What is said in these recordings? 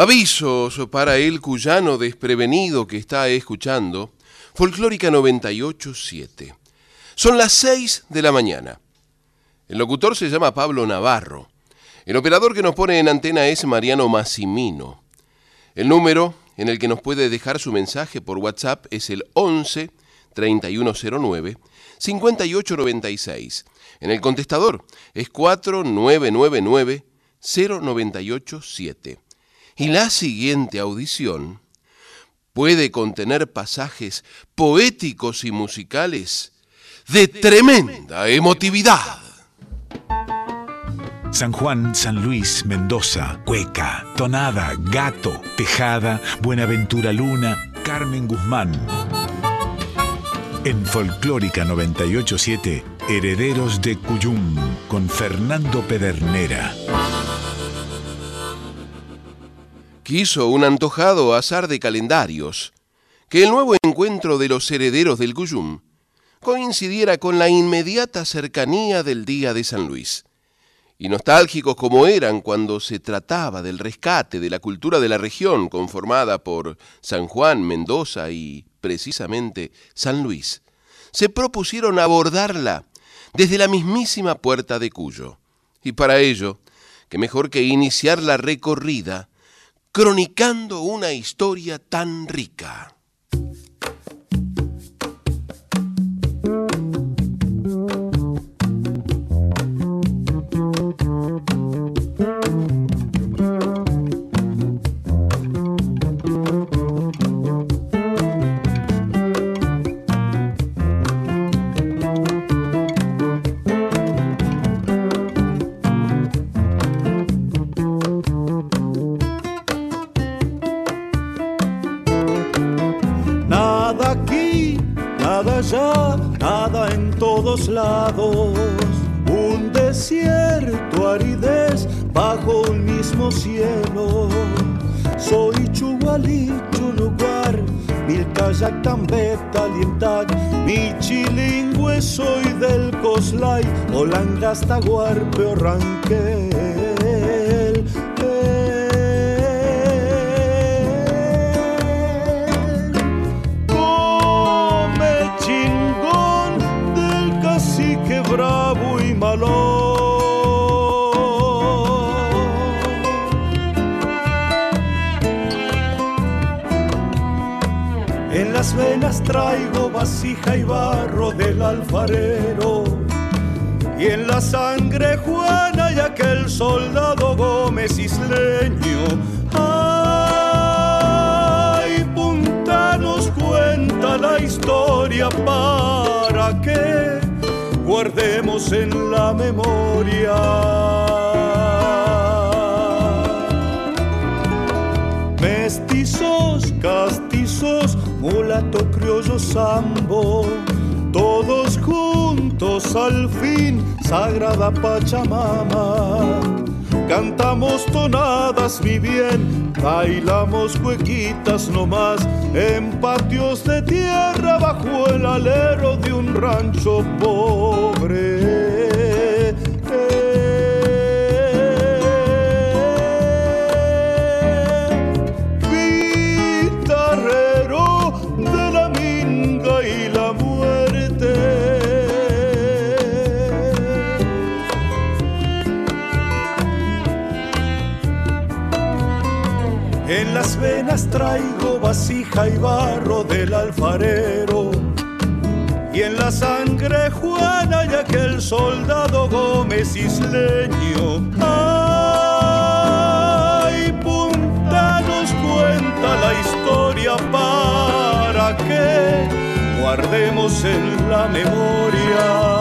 Avisos para el cuyano desprevenido que está escuchando Folclórica 987. Son las 6 de la mañana. El locutor se llama Pablo Navarro. El operador que nos pone en antena es Mariano Massimino. El número en el que nos puede dejar su mensaje por WhatsApp es el 11 3109 5896. En el contestador es 4999 0987. Y la siguiente audición puede contener pasajes poéticos y musicales de tremenda emotividad. San Juan, San Luis, Mendoza, Cueca, Tonada, Gato, Tejada, Buenaventura Luna, Carmen Guzmán. En Folclórica 987, Herederos de Cuyum, con Fernando Pedernera. Quiso un antojado azar de calendarios que el nuevo encuentro de los herederos del Cuyum coincidiera con la inmediata cercanía del día de San Luis. Y nostálgicos como eran cuando se trataba del rescate de la cultura de la región conformada por San Juan, Mendoza y, precisamente, San Luis, se propusieron abordarla desde la mismísima puerta de Cuyo. Y para ello, que mejor que iniciar la recorrida cronicando una historia tan rica. Lados, un desierto, aridez bajo un mismo cielo. Soy Chugualicho, lugar, Milkayak, Tambeta, Lientag, mi chilingüe soy del Coslay, Olangasta, Guarpe, Ranquel. Venas traigo vasija y barro del alfarero. Y en la sangre Juana y aquel soldado Gómez isleño. Ay, punta nos cuenta la historia para que guardemos en la memoria. Mestizos, castizos, mulato, criollo, sambo, todos juntos al fin, sagrada Pachamama. Cantamos tonadas, mi bien, bailamos cuequitas nomás, en patios de tierra bajo el alero de un rancho pobre. Soldado Gómez isleño. Ay, punta nos cuenta la historia para que guardemos en la memoria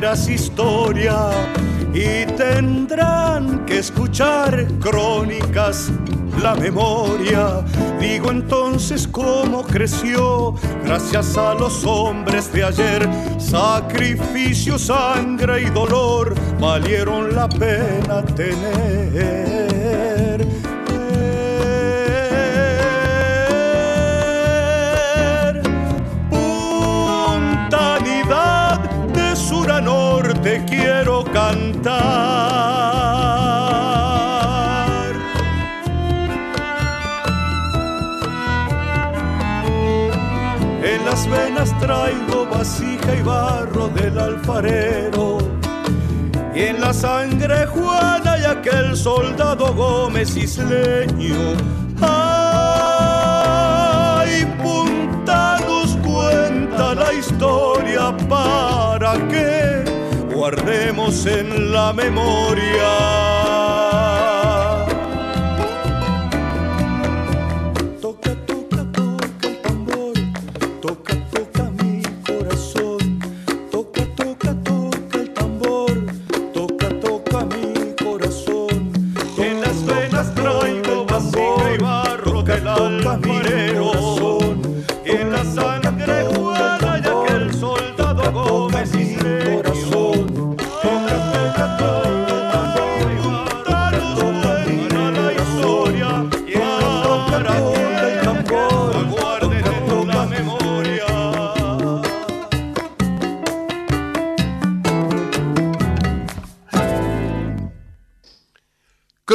historia y tendrán que escuchar crónicas la memoria. Digo entonces cómo creció gracias a los hombres de ayer. Sacrificio, sangre y dolor valieron la pena tener. Y barro del alfarero. Y en la sangre Juana y aquel soldado Gómez isleño. Ay, punta nos cuenta la historia para que guardemos en la memoria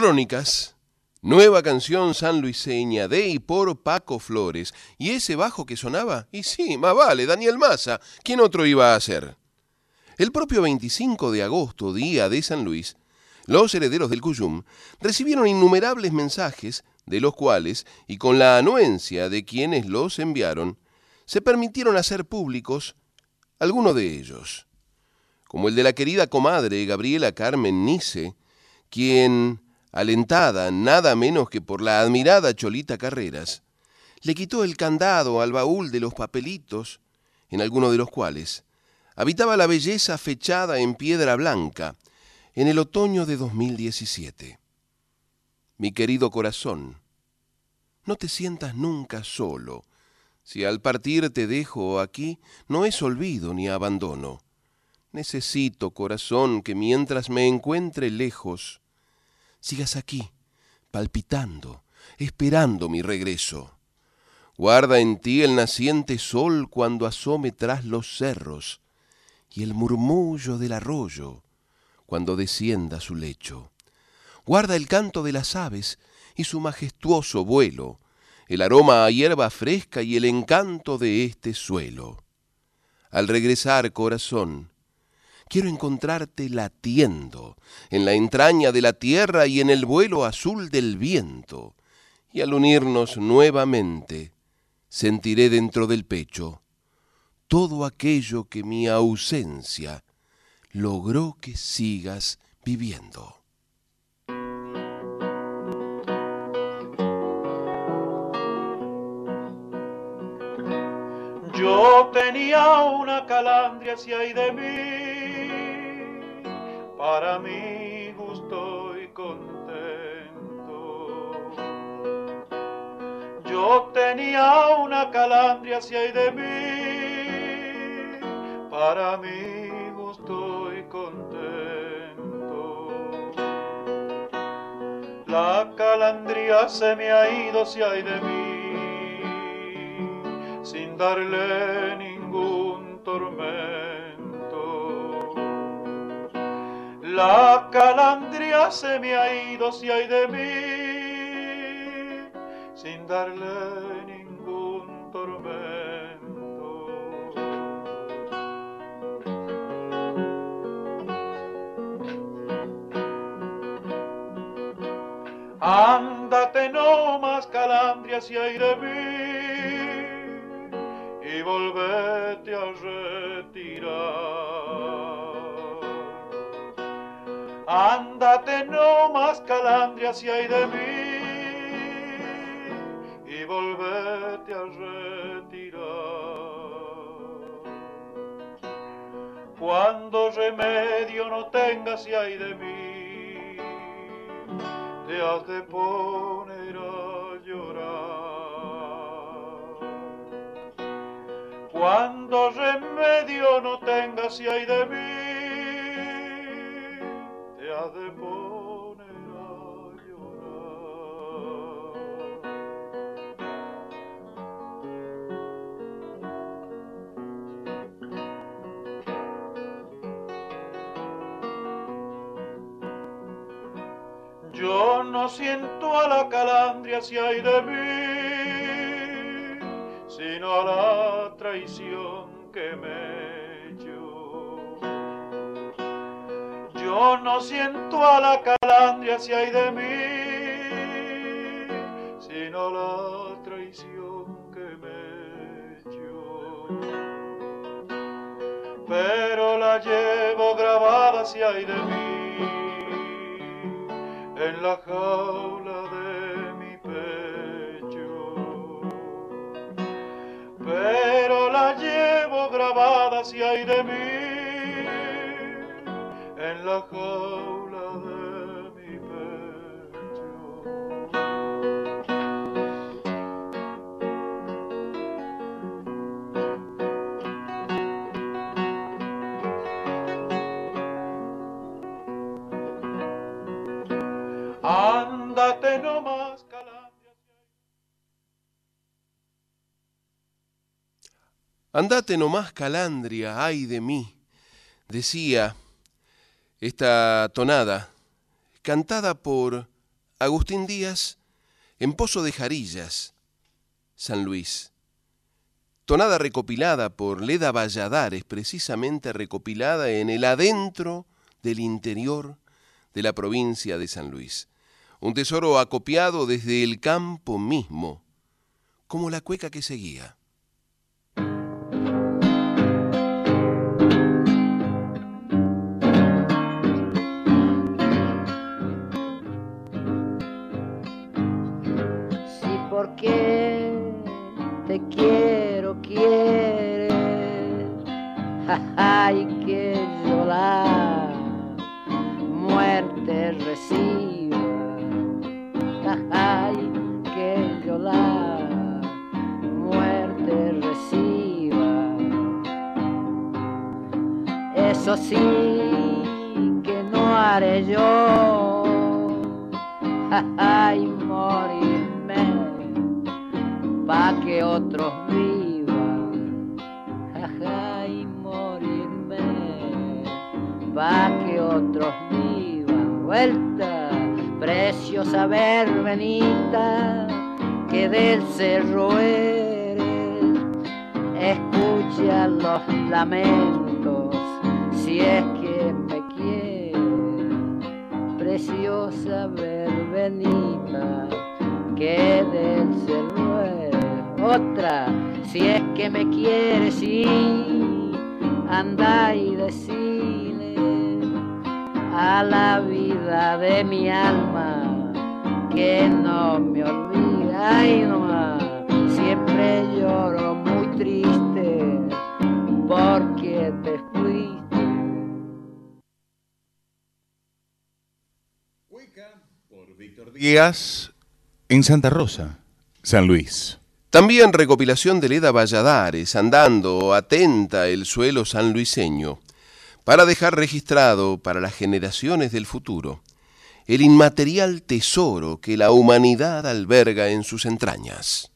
Crónicas, nueva canción sanluiseña de y por Paco Flores. ¿Y ese bajo que sonaba? Y sí, más vale, Daniel Massa. ¿Quién otro iba a hacer? El propio 25 de agosto, día de San Luis, los herederos del Cuyum recibieron innumerables mensajes, de los cuales, y con la anuencia de quienes los enviaron, se permitieron hacer públicos algunos de ellos, como el de la querida comadre Gabriela Carmen Nice, quien alentada nada menos que por la admirada Cholita Carreras, le quitó el candado al baúl de los papelitos, en alguno de los cuales habitaba la belleza fechada en piedra blanca en el otoño de 2017. Mi querido corazón, no te sientas nunca solo. Si al partir te dejo aquí, no es olvido ni abandono. Necesito, corazón, que mientras me encuentre lejos, sigas aquí, palpitando, esperando mi regreso. Guarda en ti el naciente sol cuando asome tras los cerros y el murmullo del arroyo cuando descienda su lecho. Guarda el canto de las aves y su majestuoso vuelo, el aroma a hierba fresca y el encanto de este suelo. Al regresar, corazón, Quiero encontrarte latiendo en la entraña de la tierra y en el vuelo azul del viento. Y al unirnos nuevamente, sentiré dentro del pecho todo aquello que mi ausencia logró que sigas viviendo. Yo tenía una calandria si hay de mí, para mí gusto y contento. Yo tenía una calandria si hay de mí, para mí gusto y contento. La calandria se me ha ido si hay de mí sin darle ningún tormento. La calandria se me ha ido si hay de mí, sin darle ningún tormento. Ándate no más calandria si hay de mí y volvete a retirar. Ándate no más calandria si hay de mí y volvete a retirar. Cuando remedio no tengas y hay de mí, te has de poner a llorar. Cuando remedio no tengas y hay de mí, te has de poner Yo no siento a la calandria si hay de mí, sino a la traición que me echó. Yo no siento a la calandria si hay de mí, sino la traición que me echó. Pero la llevo grabada si hay de mí en la jaula de mí Andate nomás, Calandria, ay de mí, decía esta tonada, cantada por Agustín Díaz en Pozo de Jarillas, San Luis. Tonada recopilada por Leda Valladares, precisamente recopilada en el adentro del interior de la provincia de San Luis. Un tesoro acopiado desde el campo mismo, como la cueca que seguía. Porque te quiero, quieres, hay que la muerte reciba, hay que la muerte reciba. Eso sí que no haré yo, ay morirme pa' que otros vivan, jaja, y morirme, pa' que otros vivan. Vuelta, preciosa verbenita, que del cerro eres, escucha los lamentos, si es que me quieres, preciosa verbenita que del cerro. Otra, si es que me quieres, sí, anda y decile a la vida de mi alma que no me olvida. Ay, nomás, siempre lloro muy triste porque te fuiste. por Víctor Díaz en Santa Rosa, San Luis. También recopilación de Leda Valladares, andando atenta el suelo sanluiseño, para dejar registrado para las generaciones del futuro el inmaterial tesoro que la humanidad alberga en sus entrañas.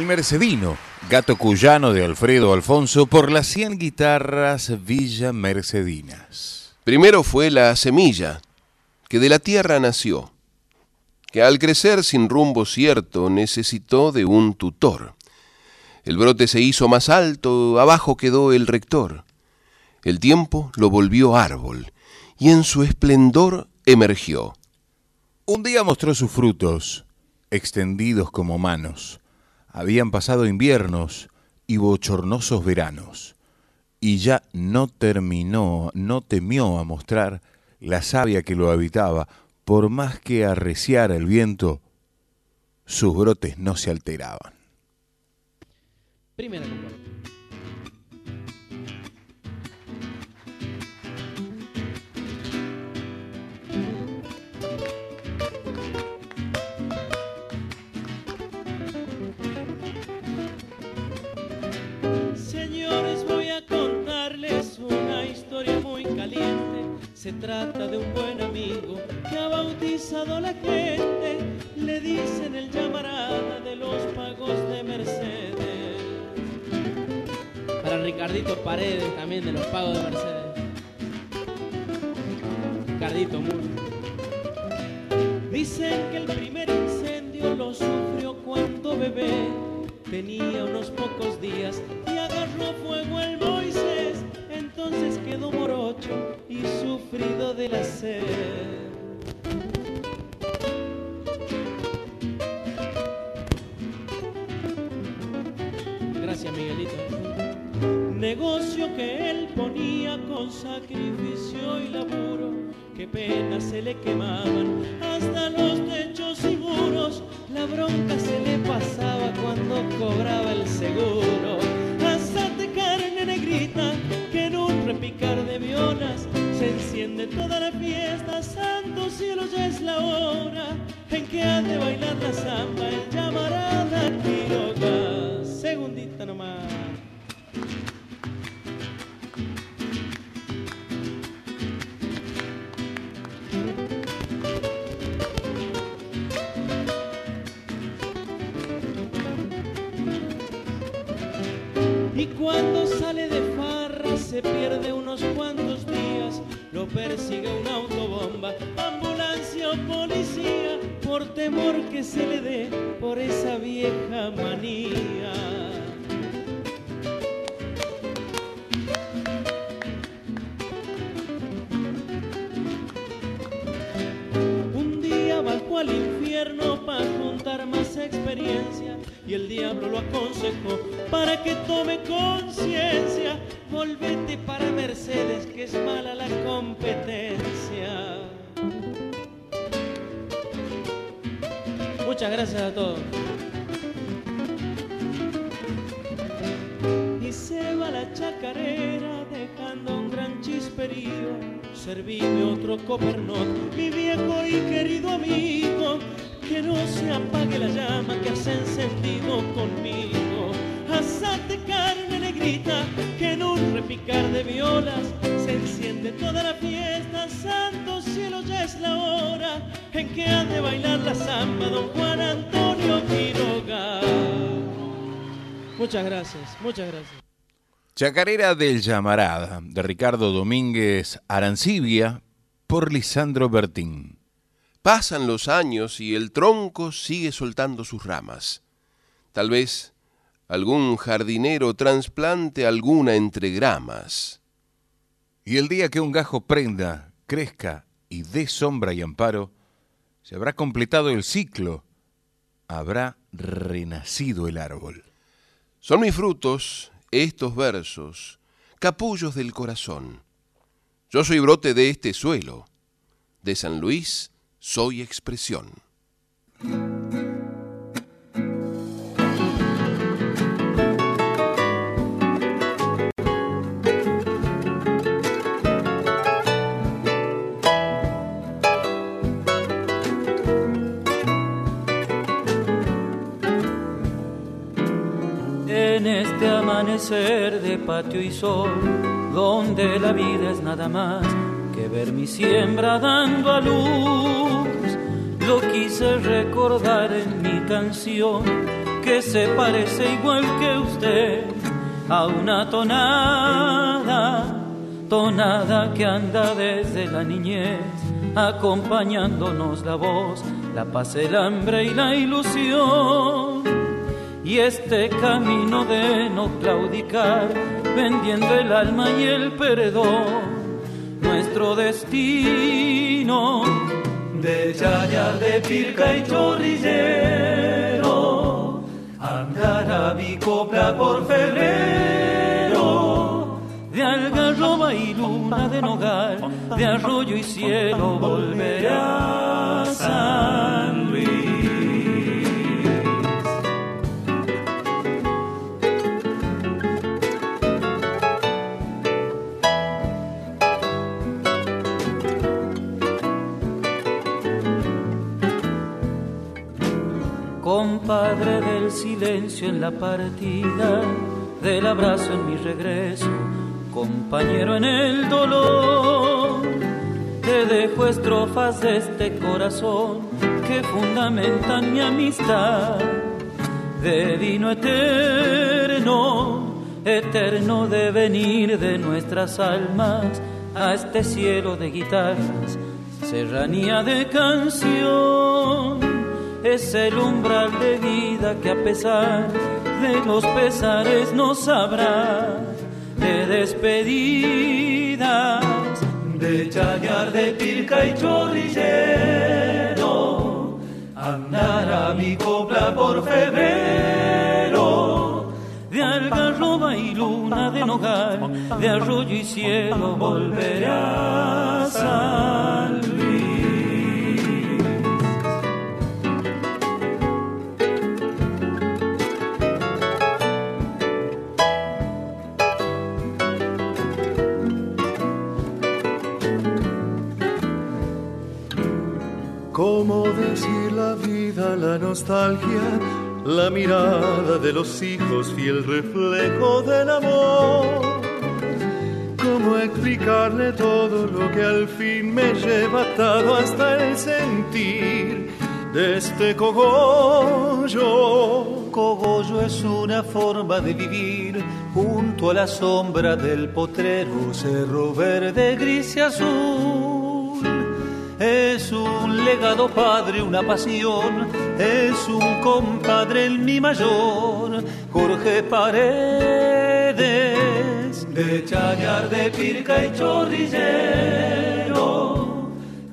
El Mercedino, gato cuyano de Alfredo Alfonso por las 100 guitarras Villa Mercedinas. Primero fue la semilla, que de la tierra nació, que al crecer sin rumbo cierto necesitó de un tutor. El brote se hizo más alto, abajo quedó el rector. El tiempo lo volvió árbol y en su esplendor emergió. Un día mostró sus frutos, extendidos como manos habían pasado inviernos y bochornosos veranos, y ya no terminó, no temió a mostrar la savia que lo habitaba, por más que arreciara el viento, sus brotes no se alteraban. Primera Se trata de un buen amigo que ha bautizado a la gente, le dicen el llamarada de los pagos de Mercedes. Para Ricardito Paredes también de los pagos de Mercedes. Ricardito Muro. Dicen que el primer incendio lo sufrió cuando bebé tenía unos pocos días y agarró fuego el Moisés entonces quedó morocho y sufrido de la sed. Gracias, Miguelito. Negocio que él ponía con sacrificio y laburo, que penas se le quemaban hasta los techos y muros. La bronca se le pasaba cuando cobraba el seguro. Carne negrita picar de violas, se enciende toda la fiesta, santo cielo ya es la hora en que ha de bailar la samba el llamarada Quiroga. Segundita nomás. Cuando sale de se pierde unos cuantos días, lo persigue una autobomba, ambulancia o policía, por temor que se le dé por esa vieja manía. Un día bajó al infierno para juntar más experiencia y el diablo lo aconsejó para que tome conciencia volvete para Mercedes, que es mala la competencia. Muchas gracias a todos. Y se va la chacarera dejando un gran chisperío. Servime otro copernot, mi viejo y querido amigo, que no se apague la llama que has encendido conmigo. Asate carne negrita que en un repicar de violas se enciende toda la fiesta. Santo cielo, ya es la hora en que ha de bailar la samba don Juan Antonio Quiroga. Muchas gracias, muchas gracias. Chacarera del Llamarada, de Ricardo Domínguez Arancibia, por Lisandro Bertín. Pasan los años y el tronco sigue soltando sus ramas. Tal vez algún jardinero trasplante alguna entre gramas. Y el día que un gajo prenda, crezca y dé sombra y amparo, se habrá completado el ciclo, habrá renacido el árbol. Son mis frutos estos versos, capullos del corazón. Yo soy brote de este suelo, de San Luis soy expresión. De patio y sol, donde la vida es nada más que ver mi siembra dando a luz. Lo quise recordar en mi canción, que se parece igual que usted a una tonada, tonada que anda desde la niñez, acompañándonos la voz, la paz, el hambre y la ilusión. Y este camino de no claudicar, vendiendo el alma y el perdón, nuestro destino. De chaya, de pirca y chorrillero, andar a mi copla por febrero, de algarroba y luna de nogal, de arroyo y cielo volveré a Compadre del silencio en la partida, del abrazo en mi regreso, compañero en el dolor. Te dejo estrofas de este corazón que fundamentan mi amistad, de vino eterno, eterno devenir de nuestras almas a este cielo de guitarras, serranía de canción es el umbral de vida que a pesar de los pesares nos habrá de despedidas, de chayar de pirca y chorrillero, andar a mi copla por febrero, de algarroba y luna de nogal, de arroyo y cielo volveré a la nostalgia, la mirada de los hijos, fiel reflejo del amor? ¿Cómo explicarle todo lo que al fin me lleva atado hasta el sentir de este cogollo? Cogollo es una forma de vivir junto a la sombra del potrero, cerro verde, gris y azul. Es un legado padre, una pasión, es un compadre el mi mayor, Jorge Paredes, de Chayar, de Pirca y Chorrillero,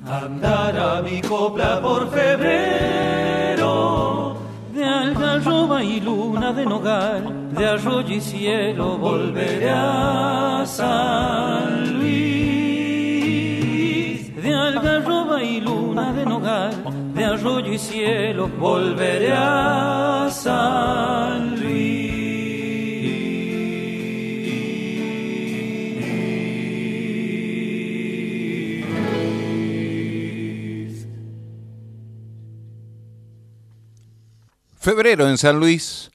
andar a mi copla por febrero, de algarroba y luna de nogal, de arroyo y cielo volveré a San Luis y luna de nogal, de arroyo y cielo, volveré a San Luis. Febrero en San Luis,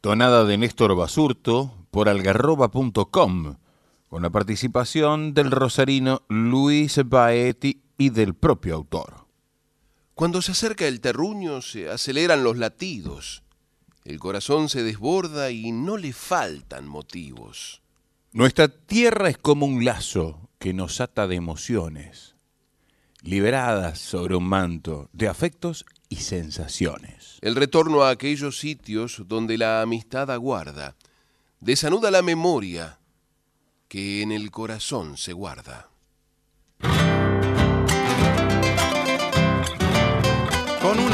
tonada de Néstor Basurto por algarroba.com con la participación del rosarino Luis Baetti y del propio autor. Cuando se acerca el terruño se aceleran los latidos, el corazón se desborda y no le faltan motivos. Nuestra tierra es como un lazo que nos ata de emociones, liberadas sobre un manto de afectos y sensaciones. El retorno a aquellos sitios donde la amistad aguarda, desanuda la memoria, que en el corazón se guarda.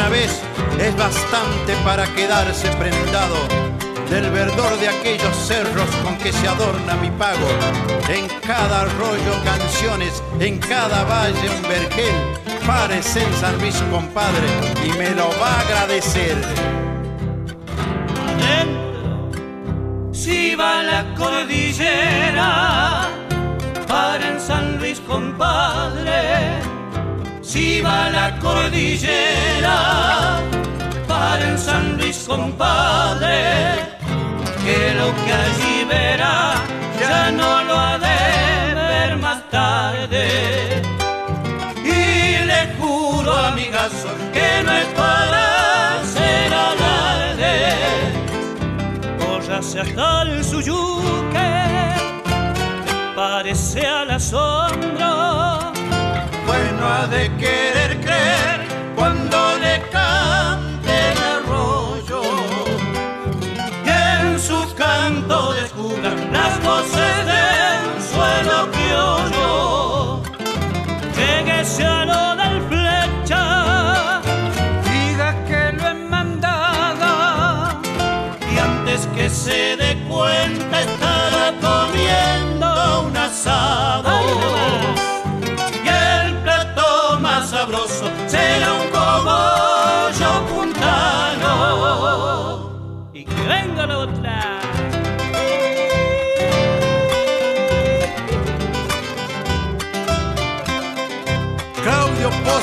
Vez es bastante para quedarse prendado del verdor de aquellos cerros con que se adorna mi pago. En cada arroyo canciones, en cada valle un vergel. Párese en San Luis, compadre, y me lo va a agradecer. Si va la cordillera, para en San Luis, compadre. Va la cordillera, para en San Luis, compadre. Que lo que allí verá ya no lo ha de ver más tarde. Y le juro, amigazo, que no es para ser alarde conoce hasta el suyuque, parece al asombro. De querer creer cuando le cante el arroyo. Y en su canto descubra las voces del suelo criollo. Lleguese a lo del flecha, diga que lo he mandado. Y antes que se dé cuenta estará comiendo un asado.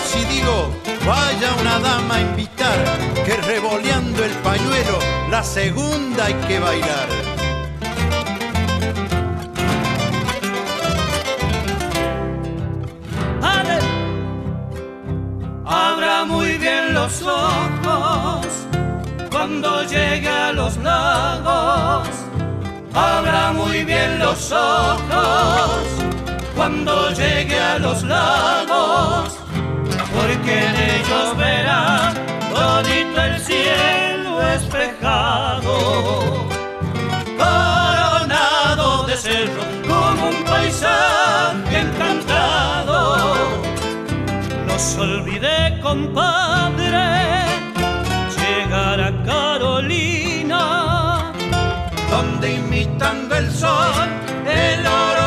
Pozzi digo, vaya una dama a invitar, que revoleando el pañuelo, la segunda hay que bailar. Abra muy bien los ojos cuando llegue a los lagos. Abra muy bien los ojos cuando llegue a los lagos, porque en ellos verá todito el cielo espejado coronado de cerro como un paisaje encantado. No se olvide, compadre, llegar a Carolina, donde imitando el sol, el oro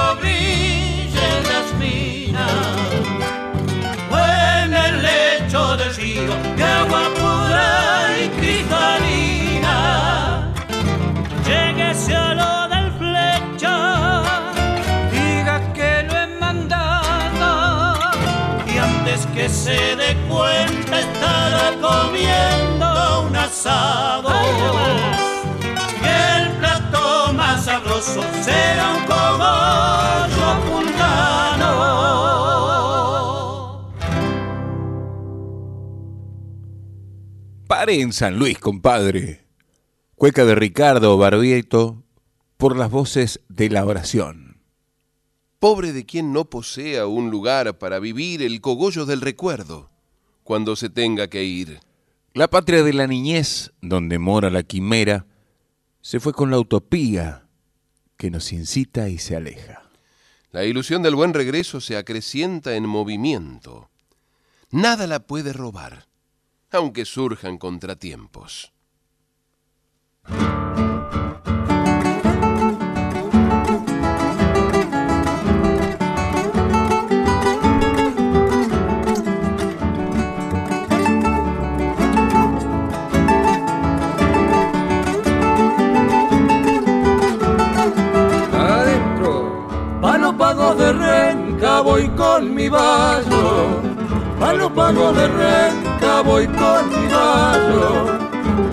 río de agua pura y cristalina. Lléguese a lo del flecha, diga que lo he mandado y antes que se dé cuenta estará comiendo un asado. Y el plato más sabroso será un cogollo puntano. Pare en San Luis, compadre. Cueca de Ricardo Barbieto por las voces de la oración. Pobre de quien no posea un lugar para vivir el cogollo del recuerdo cuando se tenga que ir. La patria de la niñez, donde mora la quimera, se fue con la utopía que nos incita y se aleja. La ilusión del buen regreso se acrecienta en movimiento. Nada la puede robar, aunque surjan contratiempos. pago de renca, voy con mi vallo. Palo pago de renca, voy con mi vallo.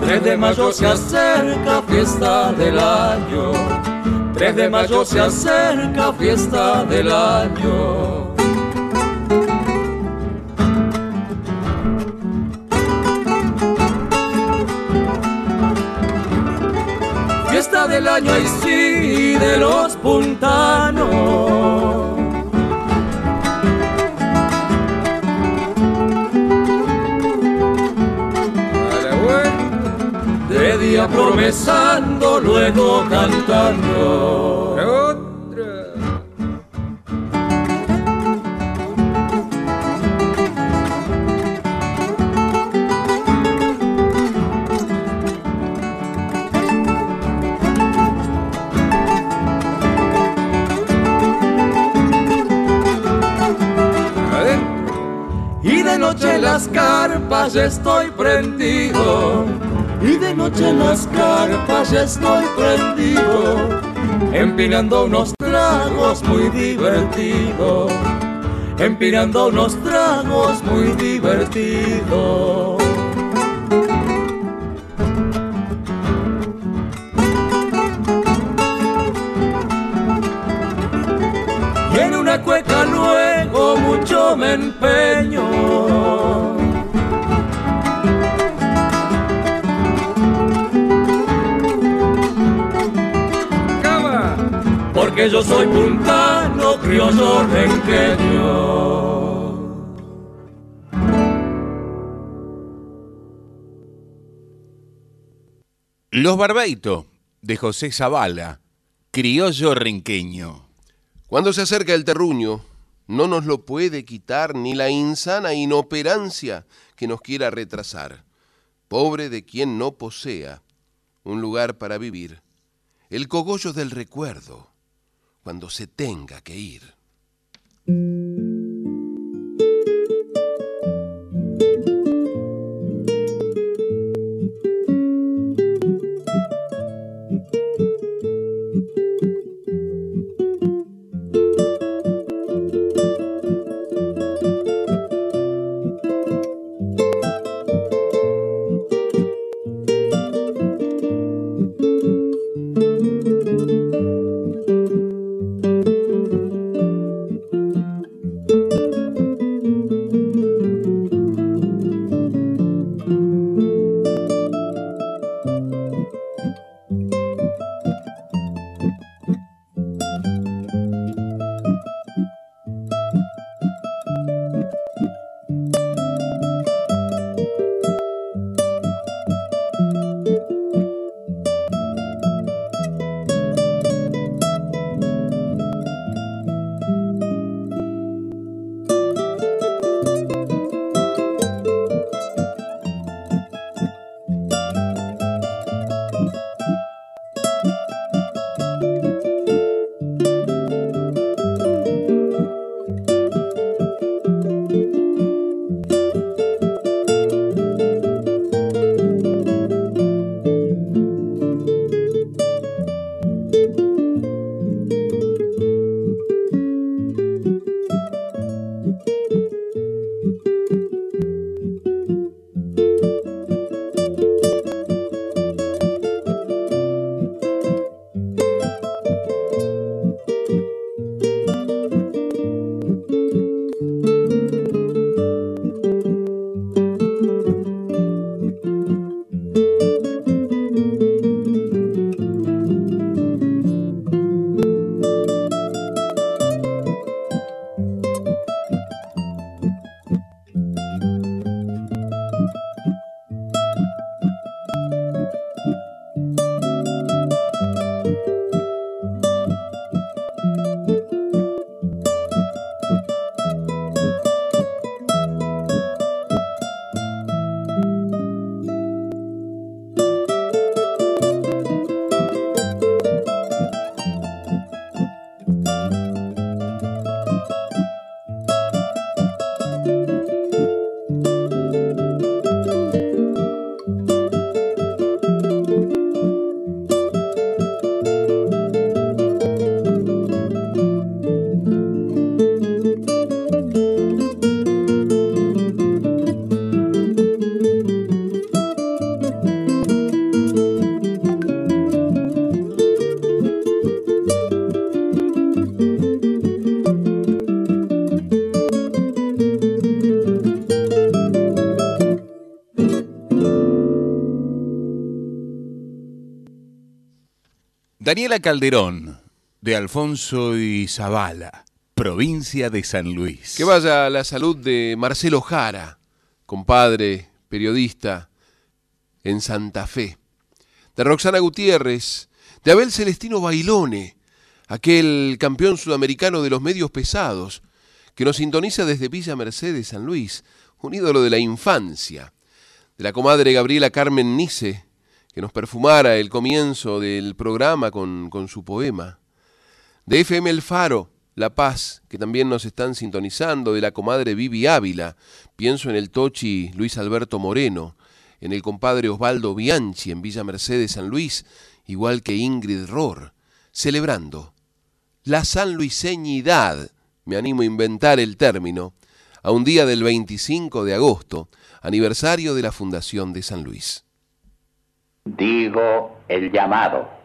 3 de mayo se acerca, fiesta del año. 3 de mayo se acerca, fiesta del año. Fiesta del año y sí de los puntanos. Promesando, luego cantando. Y de noche las carpas estoy prendido. Y de noche en las carpas ya estoy prendido. Empinando unos tragos muy divertido. Empinando unos tragos muy divertido. Y en una cueca luego mucho me empeño. Que yo soy puntano, criollo renqueño. Los Barbeitos, de José Zavala, criollo renqueño. Cuando se acerca el terruño, no nos lo puede quitar ni la insana inoperancia que nos quiera retrasar. Pobre de quien no posea un lugar para vivir, el cogollo del recuerdo, cuando se tenga que ir. Daniela Calderón, de Alfonso y Zavala, provincia de San Luis. Que vaya la salud de Marcelo Jara, compadre, periodista, en Santa Fe. De Roxana Gutiérrez, de Abel Celestino Bailone, aquel campeón sudamericano de los medios pesados, que nos sintoniza desde Villa Mercedes, San Luis, un ídolo de la infancia. De la comadre Gabriela Carmen Nice, que nos perfumara el comienzo del programa con, con su poema. De FM El Faro, La Paz, que también nos están sintonizando, de la comadre Vivi Ávila, pienso en el Tochi Luis Alberto Moreno, en el compadre Osvaldo Bianchi en Villa Mercedes San Luis, igual que Ingrid Rohr, celebrando la sanluiseñidad, me animo a inventar el término, a un día del 25 de agosto, aniversario de la Fundación de San Luis. Digo el llamado.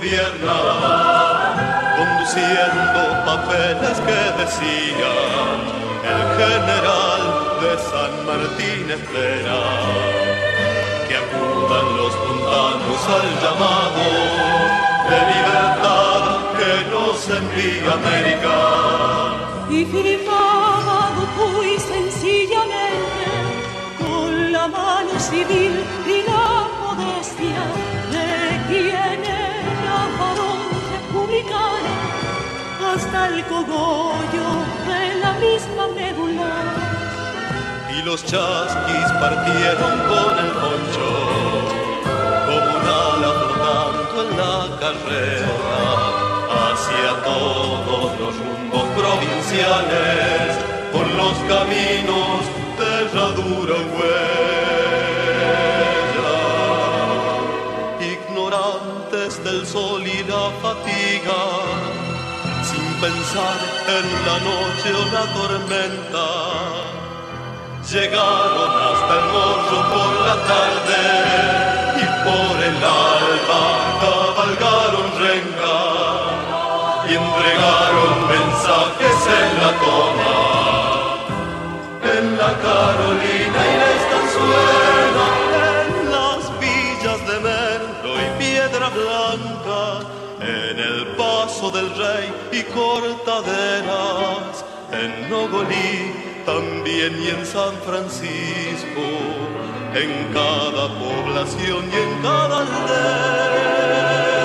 Gobierna, conduciendo papeles que decían el general de San Martín espera que acudan los puntanos al llamado de libertad que nos envía América. Y firmaba Dupuy sencillamente con la mano civil y la modestia de quien hasta el cogollo de la misma médula. Y los chasquis partieron con el poncho como un ala flotando en la carrera hacia todos los rumbos provinciales por los caminos pensar en la noche o la tormenta. Llegaron hasta el morro por la tarde y por el alba cabalgaron renga y entregaron mensajes en la toma. En la Carolina y la estanzuela del rey y cortaderas en Nogolí también y en San Francisco, en cada población y en cada aldea.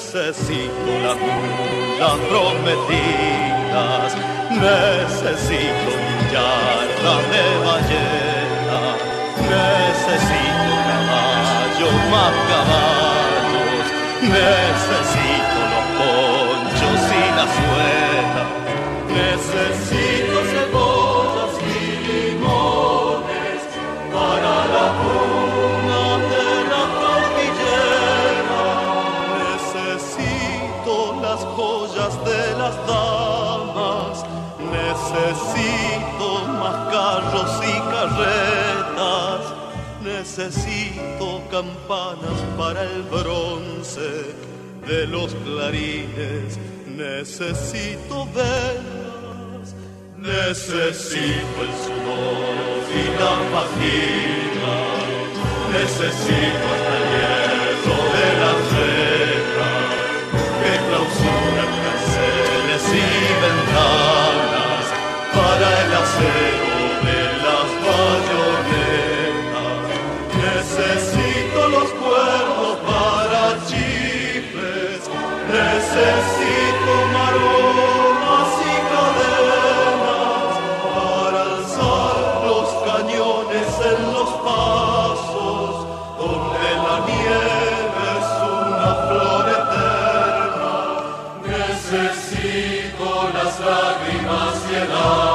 Necesito las mulas prometidas, necesito un yarda de ballena, necesito caballos más caballos, necesito los ponchos y la suela. Necesito las damas. Necesito más carros y carretas. Necesito campanas para el bronce de los clarines. Necesito velas, necesito el sudor y la fatiga. necesito Necesito las lágrimas y hambre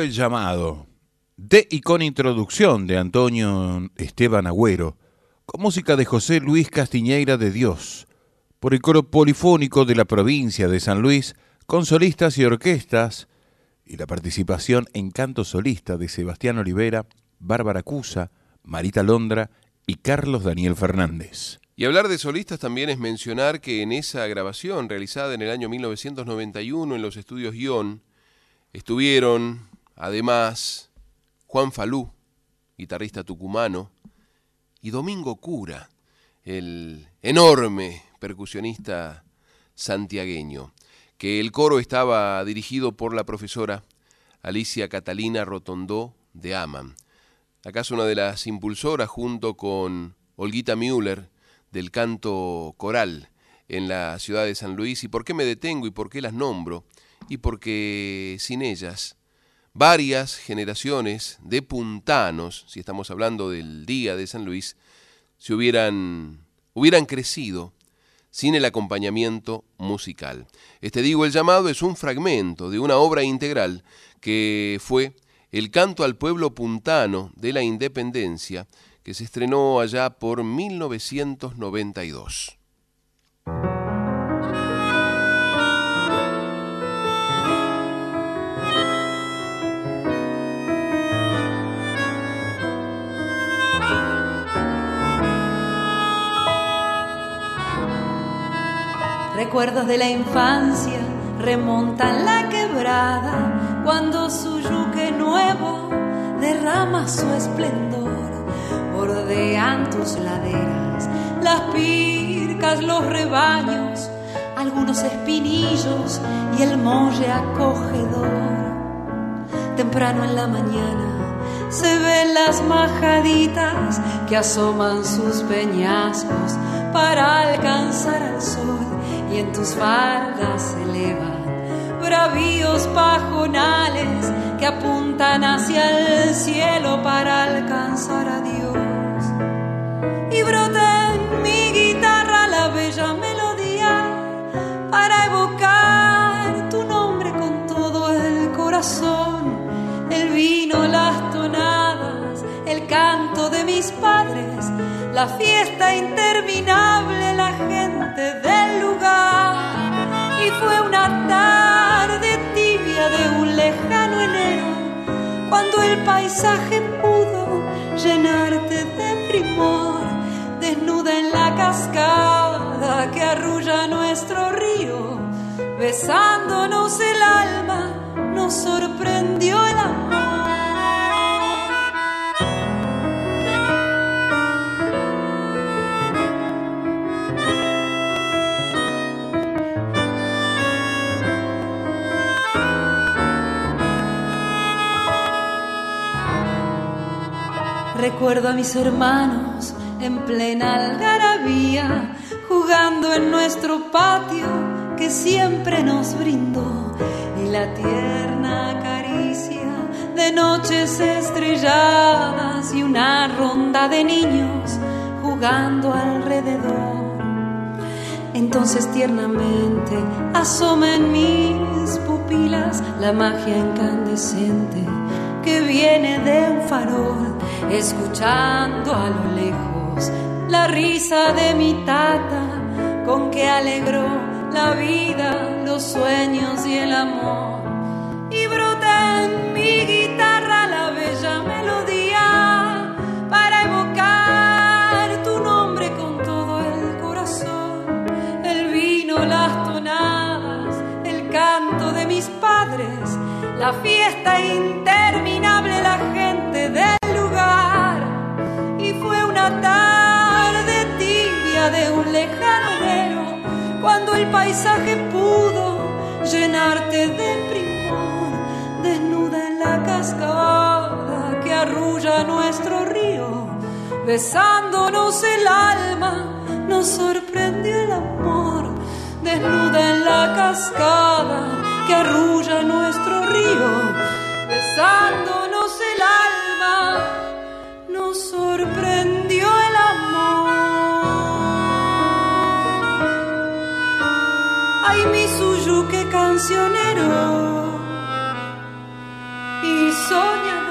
El llamado, de y con introducción de Antonio Esteban Agüero, con música de José Luis Castiñeira de Dios, por el coro polifónico de la provincia de San Luis, con solistas y orquestas, y la participación en canto solista de Sebastián Olivera, Bárbara Cusa, Marita Londra y Carlos Daniel Fernández. Y hablar de solistas también es mencionar que en esa grabación realizada en el año 1991 en los estudios Guión estuvieron además Juan Falú, guitarrista tucumano, y Domingo Cura, el enorme percusionista santiagueño, que el coro estaba dirigido por la profesora Alicia Catalina Rotondó de Aman. Acaso una de las impulsoras junto con Olguita Müller del canto coral en la ciudad de San Luis. ¿Y por qué me detengo y por qué las nombro? Y porque sin ellas varias generaciones de puntanos, si estamos hablando del día de San Luis, se hubieran, hubieran crecido sin el acompañamiento musical. Este digo el llamado es un fragmento de una obra integral que fue El canto al pueblo puntano de la independencia, que se estrenó allá por 1992. Recuerdos de la infancia remontan la quebrada cuando su yuque nuevo derrama su esplendor. Bordean tus laderas, las pircas, los rebaños, algunos espinillos y el molle acogedor. Temprano en la mañana se ven las majaditas que asoman sus peñascos para alcanzar al sol y en tus faldas se elevan bravíos pajonales que apuntan hacia el cielo para alcanzar a Dios. Y brota en mi guitarra la bella melodía para evocar tu nombre con todo el corazón, el vino, las tonadas, el canto de mis padres, la fiesta interminable, la gente del lugar. Y fue una tarde tibia de un lejano enero, cuando el paisaje pudo llenarte de primor, desnuda en la cascada que arrulla nuestro río, besándonos el alma, nos sorprendió el amor. Recuerdo a mis hermanos en plena algarabía, jugando en nuestro patio que siempre nos brindó, y la tierna caricia de noches estrelladas y una ronda de niños jugando alrededor. Entonces tiernamente asoma en mis pupilas la magia incandescente que viene de un farol, escuchando a lo lejos la risa de mi tata, con que alegró la vida, los sueños y el amor. Y brota en mi guitarra la bella melodía para evocar tu nombre con todo el corazón, el vino, las tonadas, el canto de mis padres la fiesta interminable, de un lejano enero, cuando el paisaje pudo llenarte de primor, desnuda en la cascada que arrulla nuestro río, besándonos el alma, nos sorprendió el amor, desnuda en la cascada que arrulla nuestro río, besándonos el alma, nos sorprendió suyuque cancionero y soñador.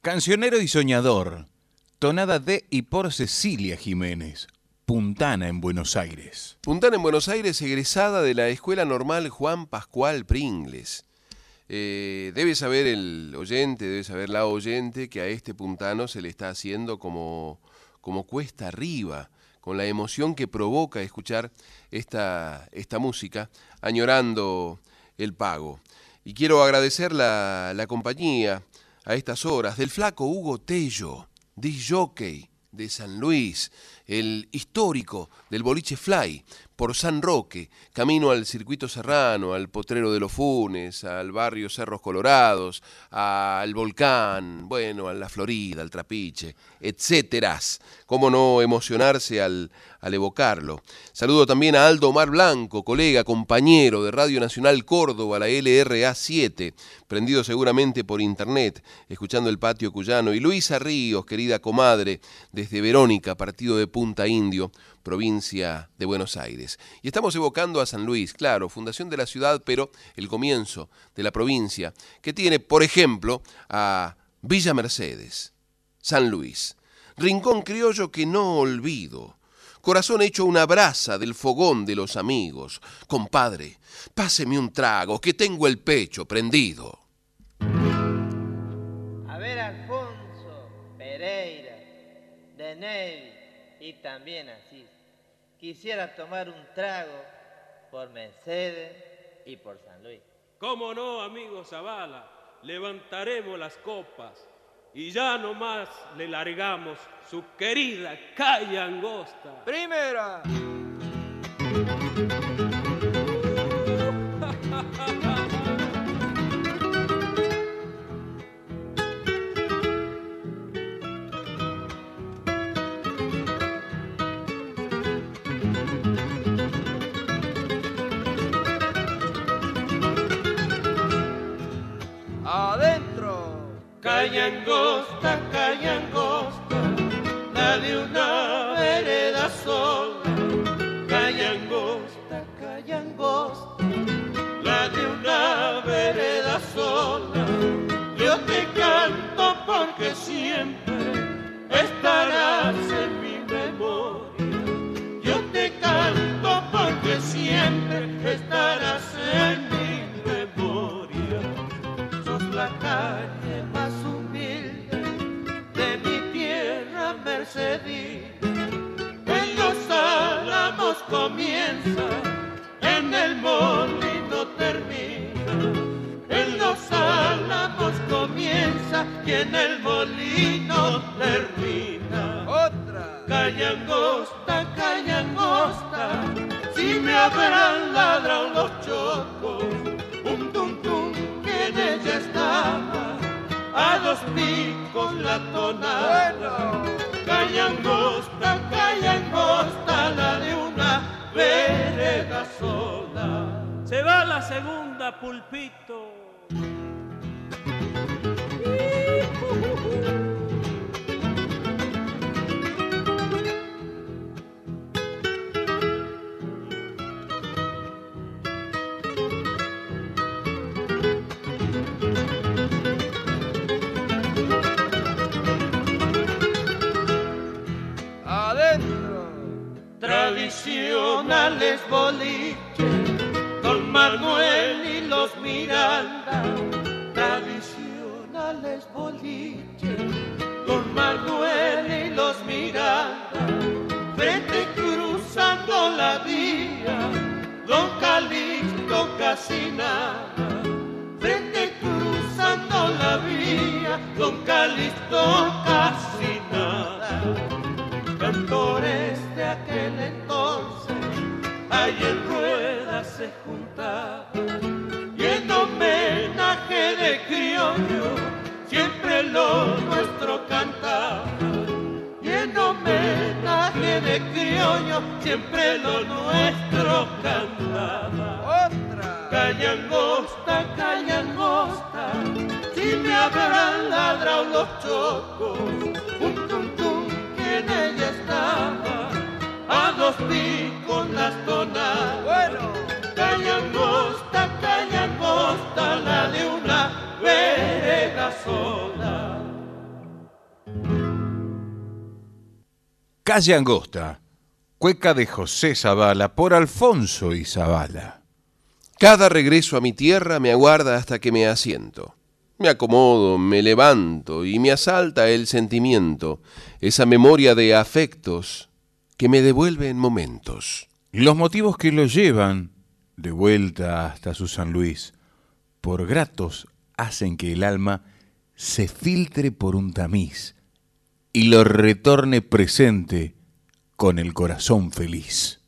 Cancionero y soñador, tonada de y por Cecilia Jiménez, Puntana en Buenos Aires. Puntana en Buenos Aires, egresada de la Escuela Normal Juan Pascual Pringles. Eh, debe saber el oyente, debe saber la oyente que a este puntano se le está haciendo como, como cuesta arriba, con la emoción que provoca escuchar esta, esta música, añorando el pago. Y quiero agradecer la, la compañía a estas horas del flaco Hugo Tello, disc jockey de San Luis, el histórico del boliche Fly, por San Roque, camino al circuito serrano, al potrero de los Funes, al barrio Cerros Colorados, al volcán, bueno, a la Florida, al Trapiche, etcétera. ¿Cómo no emocionarse al, al evocarlo? Saludo también a Aldo Mar Blanco, colega, compañero de Radio Nacional Córdoba, la LRA 7, prendido seguramente por internet, escuchando el patio cuyano, y Luisa Ríos, querida comadre, desde Verónica, partido de Punta Indio, provincia de Buenos Aires. Y estamos evocando a San Luis, claro, fundación de la ciudad, pero el comienzo de la provincia, que tiene, por ejemplo, a Villa Mercedes, San Luis, rincón criollo que no olvido, corazón hecho una brasa del fogón de los amigos. Compadre, páseme un trago, que tengo el pecho prendido. A ver, Alfonso, Pereira, Denevi y también así. Quisiera tomar un trago por Mercedes y por San Luis. ¿Cómo no, amigo Zavala? Levantaremos las copas y ya nomás le largamos su querida calle angosta. ¡Primera! Don Manuel y los Miranda. Frente cruzando la vía, Don Calixto casi nada. Frente cruzando la vía, Don Calixto casi nuestro cantaba. Y en homenaje de criollo siempre lo nuestro cantaba. Otra. Calle angosta, calle angosta, si me habrán ladrado los chocos, un tum tum que en ella estaba, a dos picos las tonadas. Calle Angosta, cueca de José Zavala por Alfonso y Zavala. Cada regreso a mi tierra me aguarda hasta que me asiento. Me acomodo, me levanto y me asalta el sentimiento, esa memoria de afectos que me devuelve en momentos. Los motivos que lo llevan de vuelta hasta su San Luis, por gratos, hacen que el alma se filtre por un tamiz y lo retorne presente con el corazón feliz.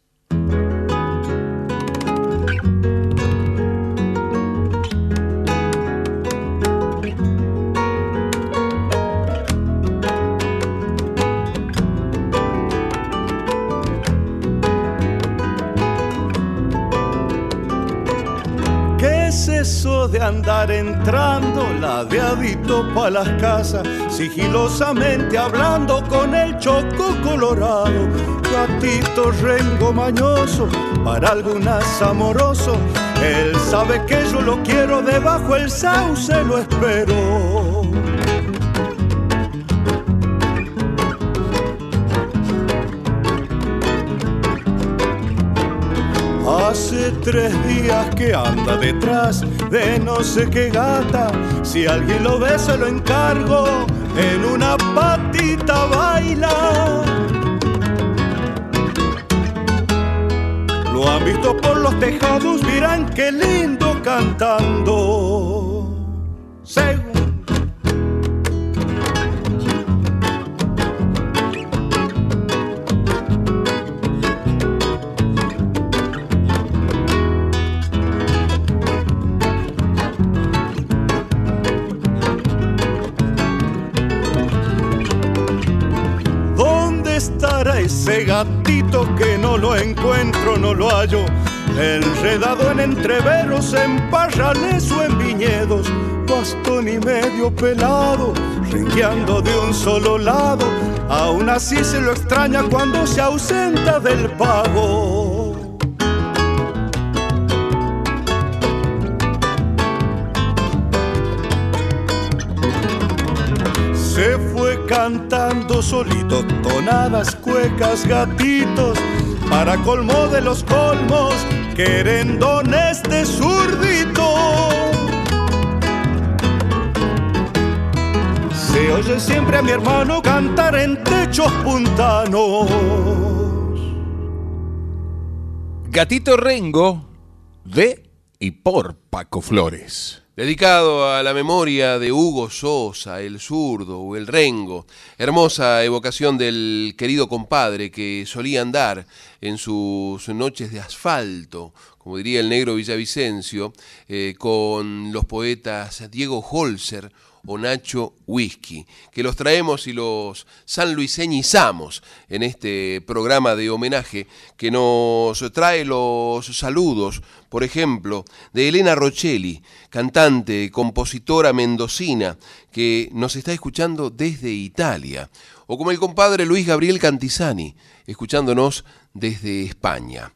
De andar entrando ladeadito pa' las casas, sigilosamente hablando con el choco colorado? Gatito rengo mañoso, para algunas amoroso, él sabe que yo lo quiero, debajo el sauce lo espero. Hace tres días que anda detrás de no sé qué gata. Si alguien lo ve, se lo encargo. En una patita baila. Lo han visto por los tejados, miran qué lindo cantando. Según ese gatito que no lo encuentro, no lo hallo? Enredado en entreveros, en parrales o en viñedos, bastón y medio pelado, renqueando de un solo lado. Aún así se lo extraña cuando se ausenta del pago. Cantando solito tonadas, cuecas, gatitos, para colmo de los colmos, querendones de zurdito. Se oye siempre a mi hermano cantar en techos puntanos. Gatito Rengo de y por Paco Flores. Dedicado a la memoria de Hugo Sosa, el zurdo o el rengo, hermosa evocación del querido compadre que solía andar en sus noches de asfalto, como diría el negro Villavicencio, eh, con los poetas Diego Holzer o Nacho Whisky, que los traemos y los sanluiseñizamos en este programa de homenaje que nos trae los saludos, por ejemplo, de Elena Rochelli, cantante, compositora mendocina, que nos está escuchando desde Italia, o como el compadre Luis Gabriel Cantizani, escuchándonos desde España.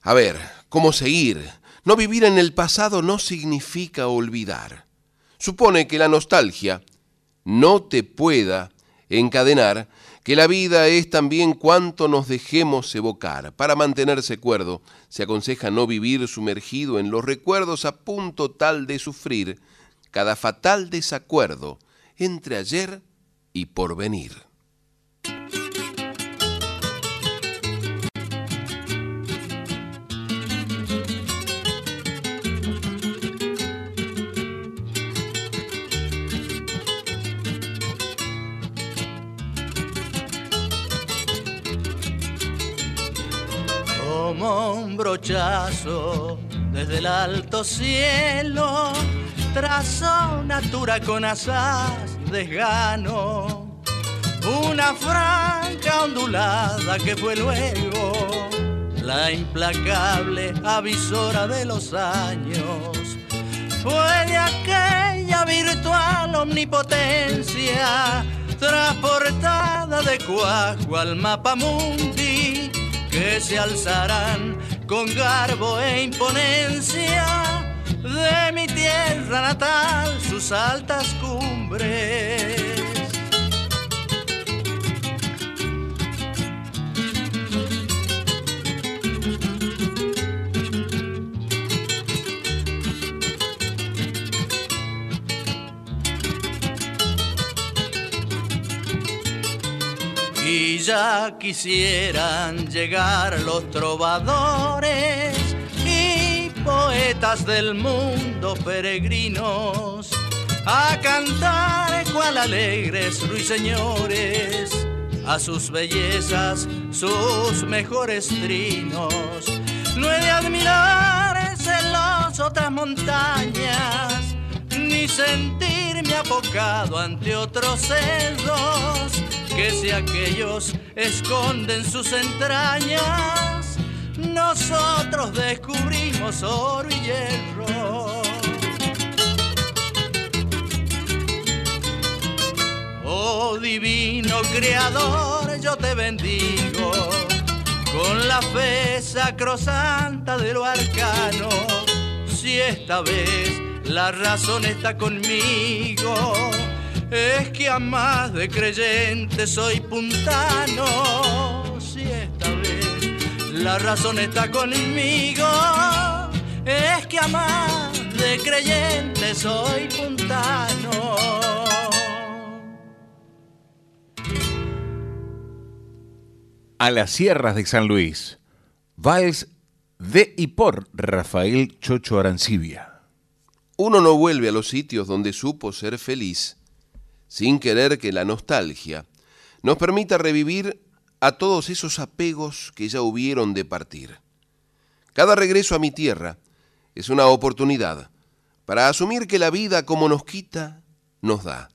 A ver, ¿cómo seguir? No vivir en el pasado no significa olvidar supone que la nostalgia no te pueda encadenar, que la vida es también cuanto nos dejemos evocar. Para mantenerse cuerdo, se aconseja no vivir sumergido en los recuerdos a punto tal de sufrir cada fatal desacuerdo entre ayer y porvenir. Como un brochazo desde el alto cielo, trazó natura con asaz desgano, una franja ondulada que fue luego la implacable avisora de los años. Fue de aquella virtual omnipotencia, transportada de cuajo al mapa mundi que se alzarán con garbo e imponencia de mi tierra natal sus altas cumbres. Ya quisieran llegar los trovadores y poetas del mundo peregrinos a cantar cual alegres ruiseñores a sus bellezas, sus mejores trinos. No he de admirar celos otras montañas, ni sentirme apocado ante otros cerros, que si aquellos esconden sus entrañas, nosotros descubrimos oro y hierro. Oh divino creador, yo te bendigo con la fe sacrosanta de lo arcano. Si esta vez la razón está conmigo, es que a más de creyente soy puntano. Si esta vez la razón está conmigo, es que a más de creyente soy puntano. a las sierras de San Luis. Vals de y por Rafael Chocho Arancibia. Uno no vuelve a los sitios donde supo ser feliz sin querer que la nostalgia nos permita revivir a todos esos apegos que ya hubieron de partir. Cada regreso a mi tierra es una oportunidad para asumir que la vida como nos quita, nos da,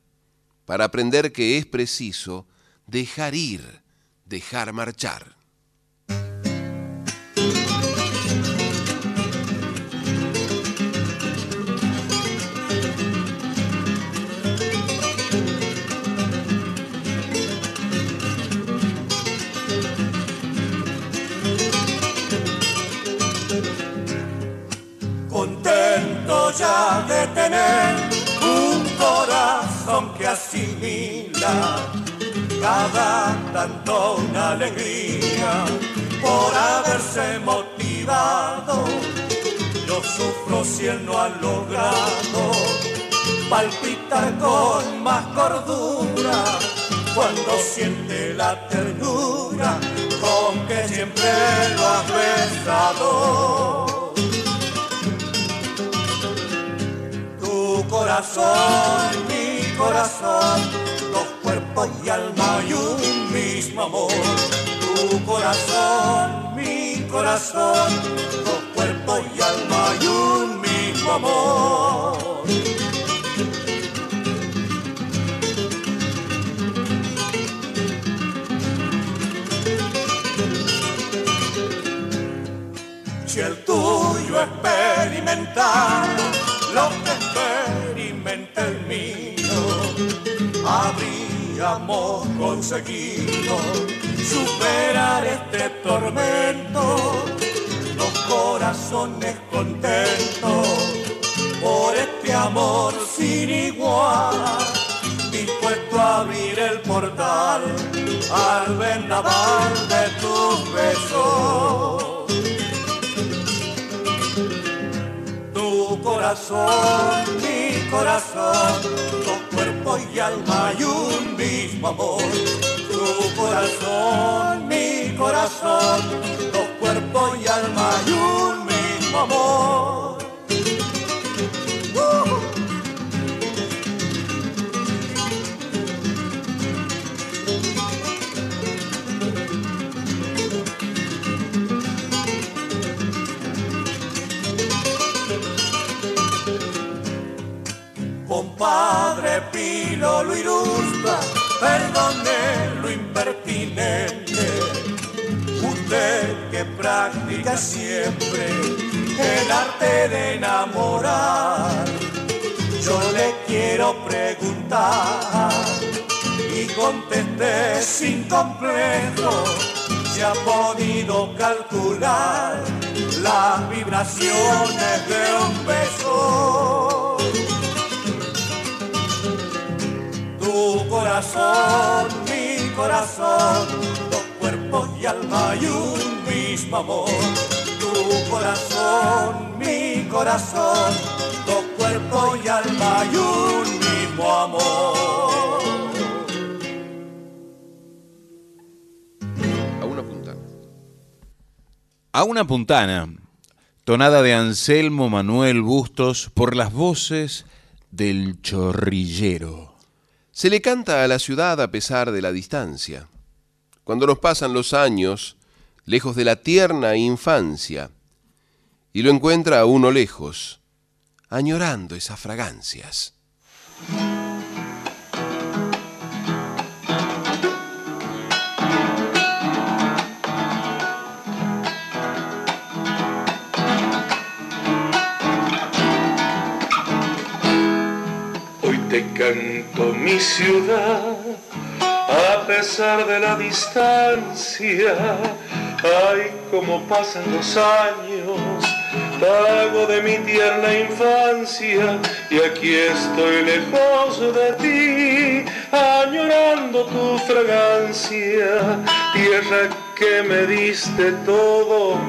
para aprender que es preciso dejar ir dejar marchar. Ya de tener un corazón que asimila cada tanto una alegría por haberse motivado. Yo sufro si él no ha logrado palpitar con más cordura cuando siente la ternura con que siempre lo has besado. Corazón, mi corazón cuerpo y alma y un mismo amor. Tu corazón, mi corazón, tu cuerpo y alma y un mismo amor. Si el tuyo experimentar abrir habíamos conseguido superar este tormento, los corazones contentos por este amor sin igual, dispuesto a abrir el portal al vendaval de tus besos. Tu corazón, mi corazón, cuerpo y alma y un mismo amor. Tu corazón, mi corazón, dos cuerpos y alma y un mismo amor. Compadre Pino lo perdone lo impertinente. Usted que practica siempre el arte de enamorar, yo le quiero preguntar y contesté sin complejo si ha podido calcular las vibraciones de un beso Tu corazón, mi corazón, dos cuerpos y alma y un mismo amor. Tu corazón, mi corazón, dos cuerpos y alma y un mismo amor. A una puntana. A una puntana. Tonada de Anselmo Manuel Bustos por las voces del chorrillero. Se le canta a la ciudad a pesar de la distancia. Cuando nos pasan los años, lejos de la tierna infancia, y lo encuentra a uno lejos, añorando esas fragancias. Te canto mi ciudad, a pesar de la distancia. Ay, cómo pasan los años, pago de mi tierna infancia, y aquí estoy lejos de ti, añorando tu fragancia, tierra que me diste todo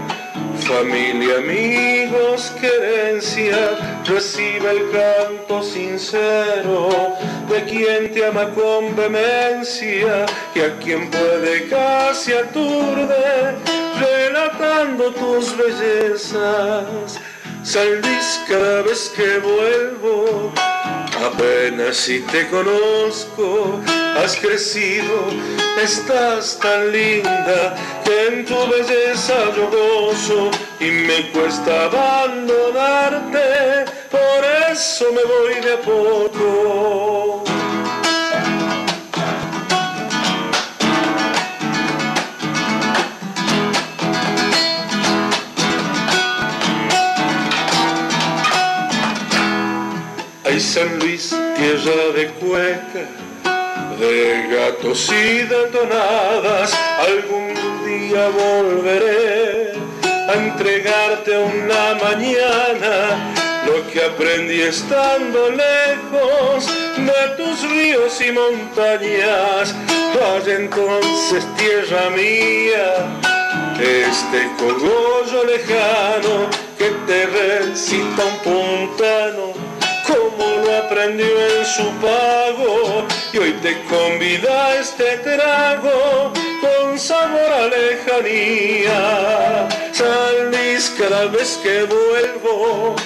Familia, amigos, querencia, recibe el canto sincero de quien te ama con vehemencia y a quien puede casi aturde, relatando tus bellezas. San cada vez que vuelvo, apenas si te conozco, has crecido, estás tan linda que en tu belleza yo gozo y me cuesta abandonarte, por eso me voy de a poco. Ay San Luis, tierra de cueca, de gatos y de tonadas, algún día volveré a entregarte una mañana lo que aprendí estando lejos de tus ríos y montañas. Vaya entonces, tierra mía, este cogollo lejano que te recita un puntano como lo aprendió en su pago y hoy te convida a este trago con sabor a lejanía. San Luis, cada vez que vuelvo,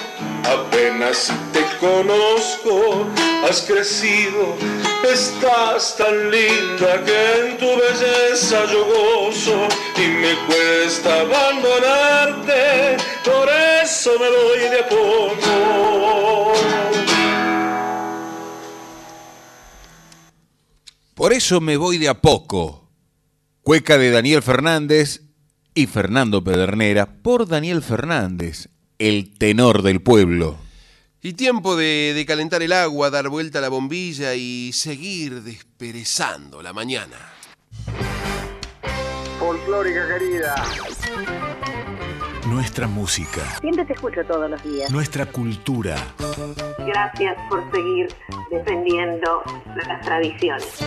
apenas te conozco, has crecido, estás tan linda que en tu belleza yo gozo y me cuesta abandonarte, por eso me voy de poco. Por eso me voy de a poco. Cueca de Daniel Fernández y Fernando Pedernera por Daniel Fernández, el tenor del pueblo. Y tiempo de, de calentar el agua, dar vuelta a la bombilla y seguir desperezando la mañana. Folclórica querida. Nuestra música, Siempre te escucho todos los días. nuestra cultura, Gracias por seguir defendiendo las tradiciones.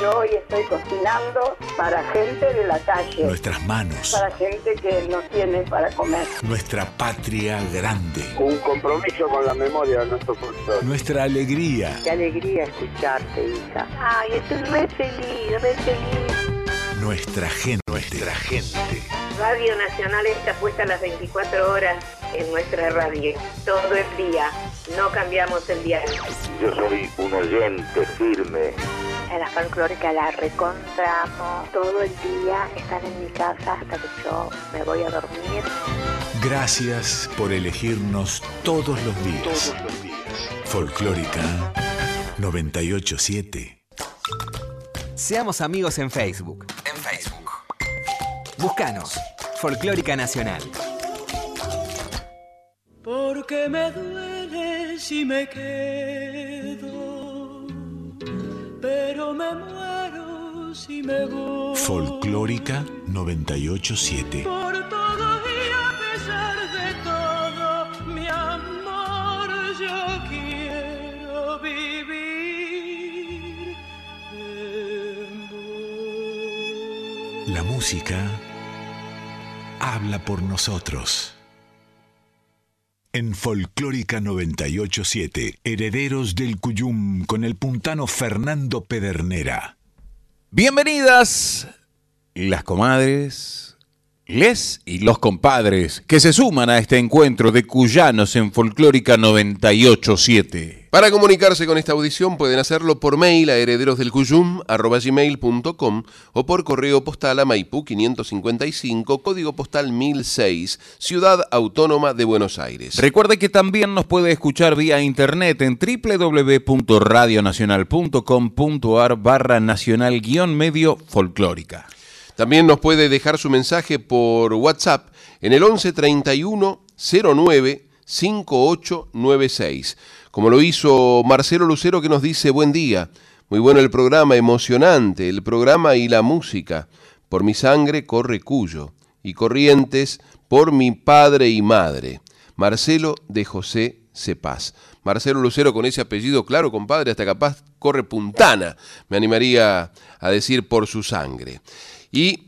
Yo hoy estoy cocinando para gente de la calle. nuestras manos, Para gente que no tiene para comer. nuestra patria grande, Un compromiso con la memoria de nuestro folclore. nuestra alegría, Qué alegría escucharte, hija. Ay, estoy re feliz, re feliz. Nuestra gente, nuestra gente. Radio Nacional está puesta las 24 horas en nuestra radio. Todo el día. No cambiamos el diario. Yo soy un oyente firme. En la folclórica la recontramo. Todo el día están en mi casa hasta que yo me voy a dormir. Gracias por elegirnos todos los días. Todos los días. Folclórica 987. Seamos amigos en Facebook. En Facebook. Búscanos. Folclórica Nacional. Porque me duele si me quedo, pero me muero si me voy. Folclórica 987. La música habla por nosotros. En Folclórica 987, Herederos del Cuyum con el puntano Fernando Pedernera. Bienvenidas las comadres, les y los compadres que se suman a este encuentro de cuyanos en Folclórica 987. Para comunicarse con esta audición pueden hacerlo por mail a herederosdelcuyum.com o por correo postal a Maipú 555, código postal 1006, Ciudad Autónoma de Buenos Aires. Recuerde que también nos puede escuchar vía internet en www.radionacional.com.ar barra nacional guion medio folclórica. También nos puede dejar su mensaje por WhatsApp en el 11 31 09 5896. Como lo hizo Marcelo Lucero que nos dice buen día, muy bueno el programa, emocionante, el programa y la música. Por mi sangre corre Cuyo y Corrientes por mi padre y madre. Marcelo de José Cepaz. Marcelo Lucero con ese apellido, claro, compadre, hasta capaz corre puntana, me animaría a decir por su sangre. Y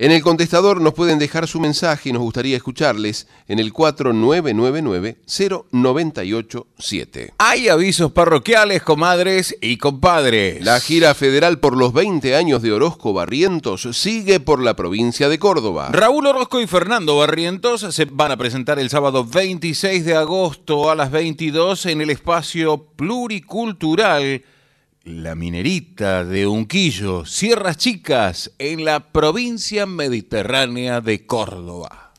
en el contestador nos pueden dejar su mensaje y nos gustaría escucharles en el 4999-0987. Hay avisos parroquiales, comadres y compadres. La gira federal por los 20 años de Orozco Barrientos sigue por la provincia de Córdoba. Raúl Orozco y Fernando Barrientos se van a presentar el sábado 26 de agosto a las 22 en el espacio pluricultural la minerita de Unquillo, Sierras Chicas, en la provincia mediterránea de Córdoba.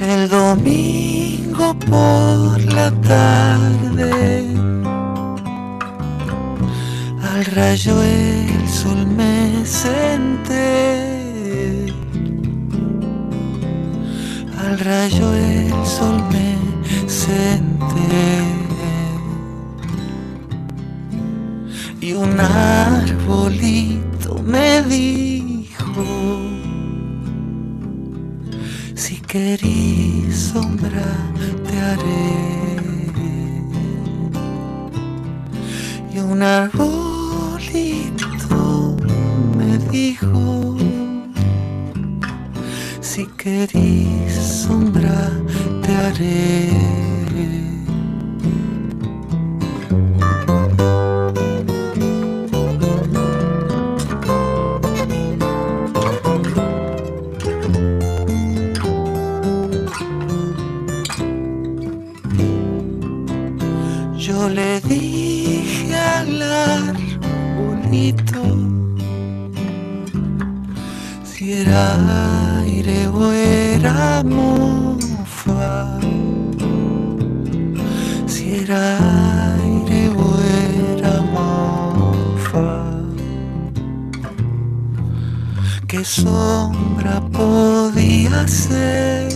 El domingo por la tarde al rayo el sol me senté. Al rayo el sol me senté. Y un arbolito me dijo si querís sombra te haré y un arbolito me dijo si querís sombra te haré aire o era mofa, si era aire o era mofa, qué sombra podía ser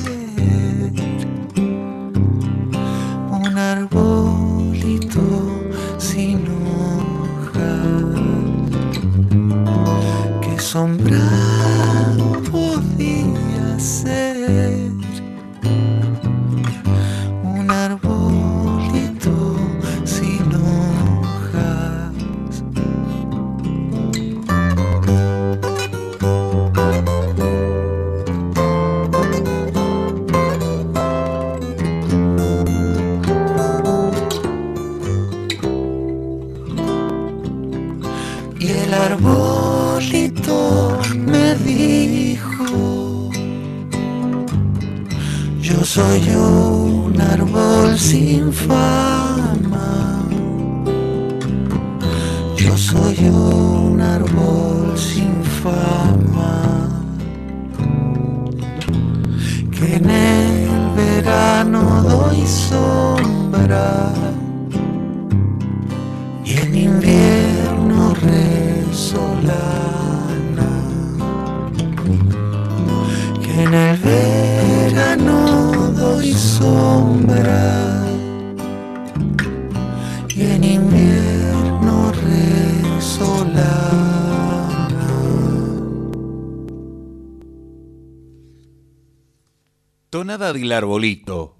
Del Arbolito,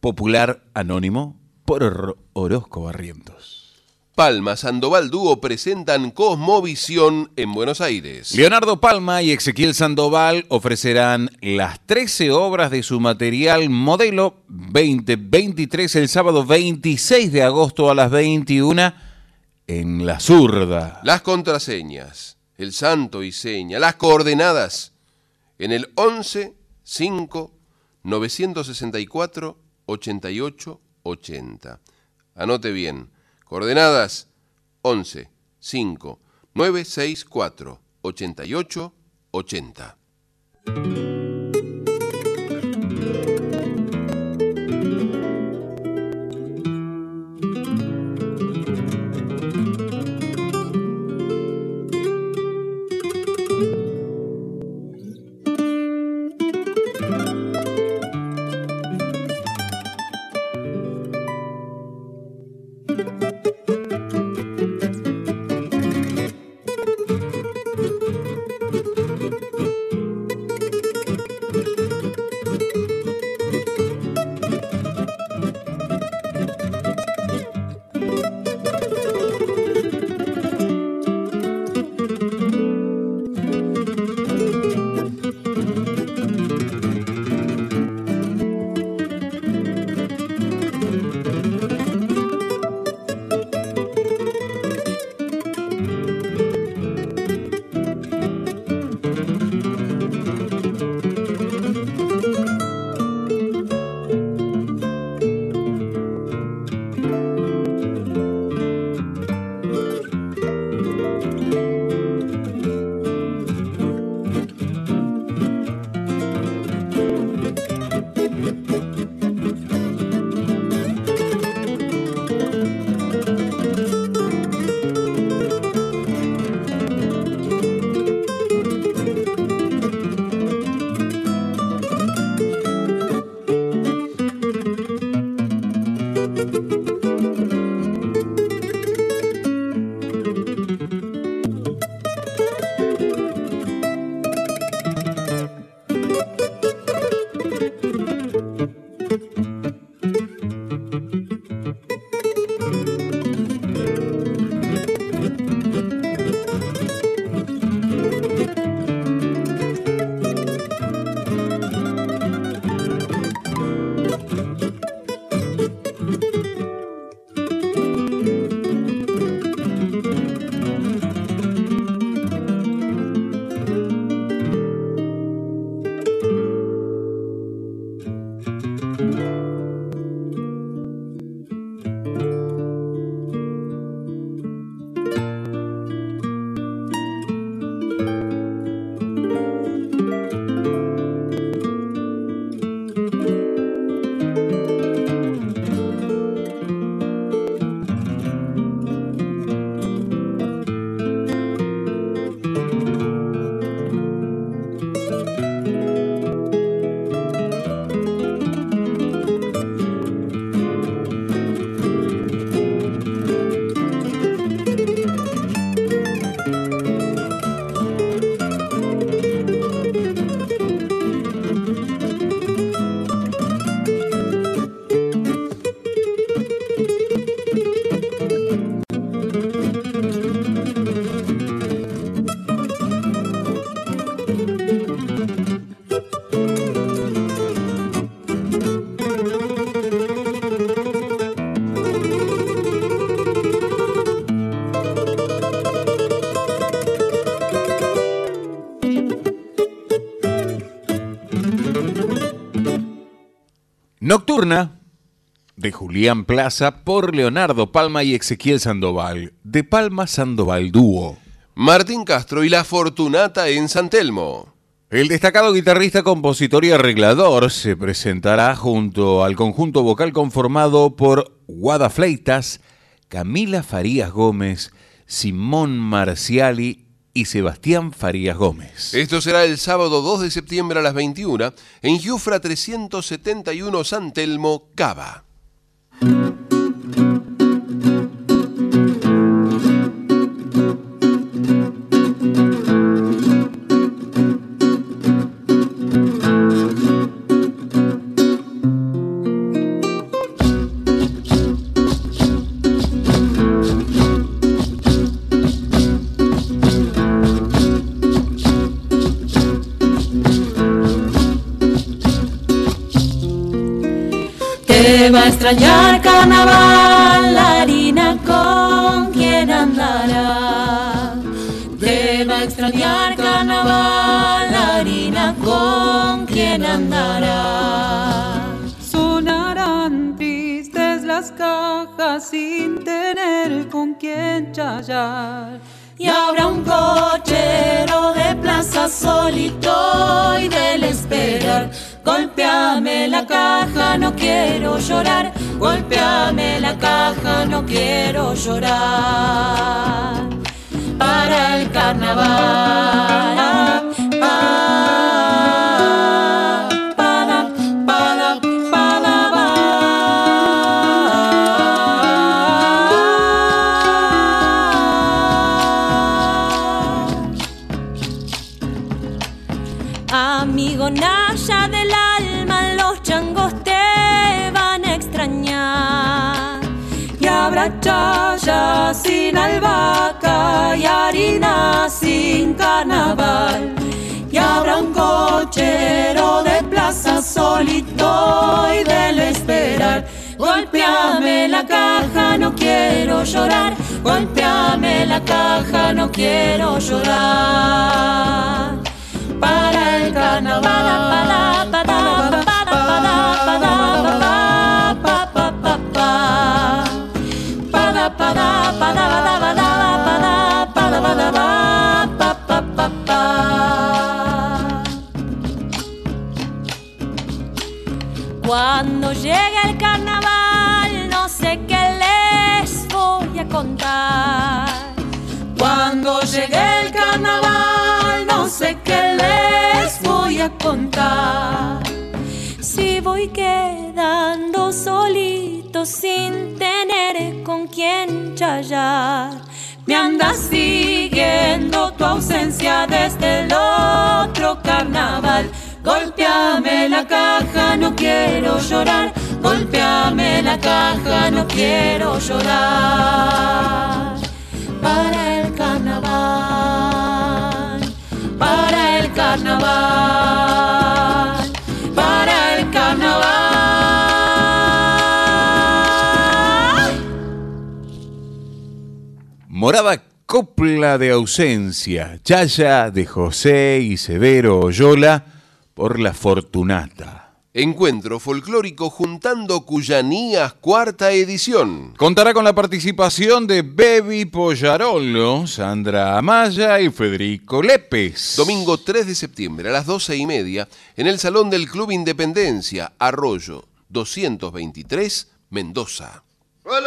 popular anónimo por Or- Orozco Barrientos. Palma Sandoval Dúo presentan Cosmovisión en Buenos Aires. Leonardo Palma y Ezequiel Sandoval ofrecerán las 13 obras de su material modelo 2023 el sábado 26 de agosto a las 21 en La Zurda. Las contraseñas, el santo y seña, las coordenadas en el 11 5 964 88 80. Anote bien. Coordenadas 11 5 964 88 80. Nocturna de Julián Plaza por Leonardo Palma y Ezequiel Sandoval, de Palma Sandoval Dúo. Martín Castro y la Fortunata en San Telmo. El destacado guitarrista, compositor y arreglador se presentará junto al conjunto vocal conformado por Guada Fleitas, Camila Farías Gómez, Simón Marciali y Sebastián Farías Gómez. Esto será el sábado 2 de septiembre a las 21 en Giufra 371 San Telmo, Cava. Extrañar carnaval, la harina con quien andará. Te va a extrañar carnaval, la harina con quien andará. Sonarán tristes las cajas sin tener con quien chayar. Y habrá un cochero de plaza solito y del esperar. Golpeame la caja, no quiero llorar. Golpeame la caja, no quiero llorar. Para el carnaval. Carnaval. Y habrá un cochero de plaza solito y del esperar. Golpeame la caja, no quiero llorar. Golpeame la caja, no quiero llorar. Para el carnaval. Para, para, para, Cuando llegue el carnaval, no sé qué les voy a contar. Cuando llegue el carnaval, no sé qué les voy a contar. Si voy quedando solito sin tener con quién chayar. Me anda siguiendo tu ausencia desde el otro carnaval. Golpeame la caja, no quiero llorar. Golpeame la caja, no quiero llorar. Para el carnaval, para el carnaval, para el carnaval. Morada copla de ausencia, Chaya de José y Severo Oyola por la Fortunata. Encuentro folclórico juntando Cuyanías, cuarta edición. Contará con la participación de Bebi Pollarolo, Sandra Amaya y Federico Lépez. Domingo 3 de septiembre a las 12 y media en el Salón del Club Independencia, Arroyo 223, Mendoza. A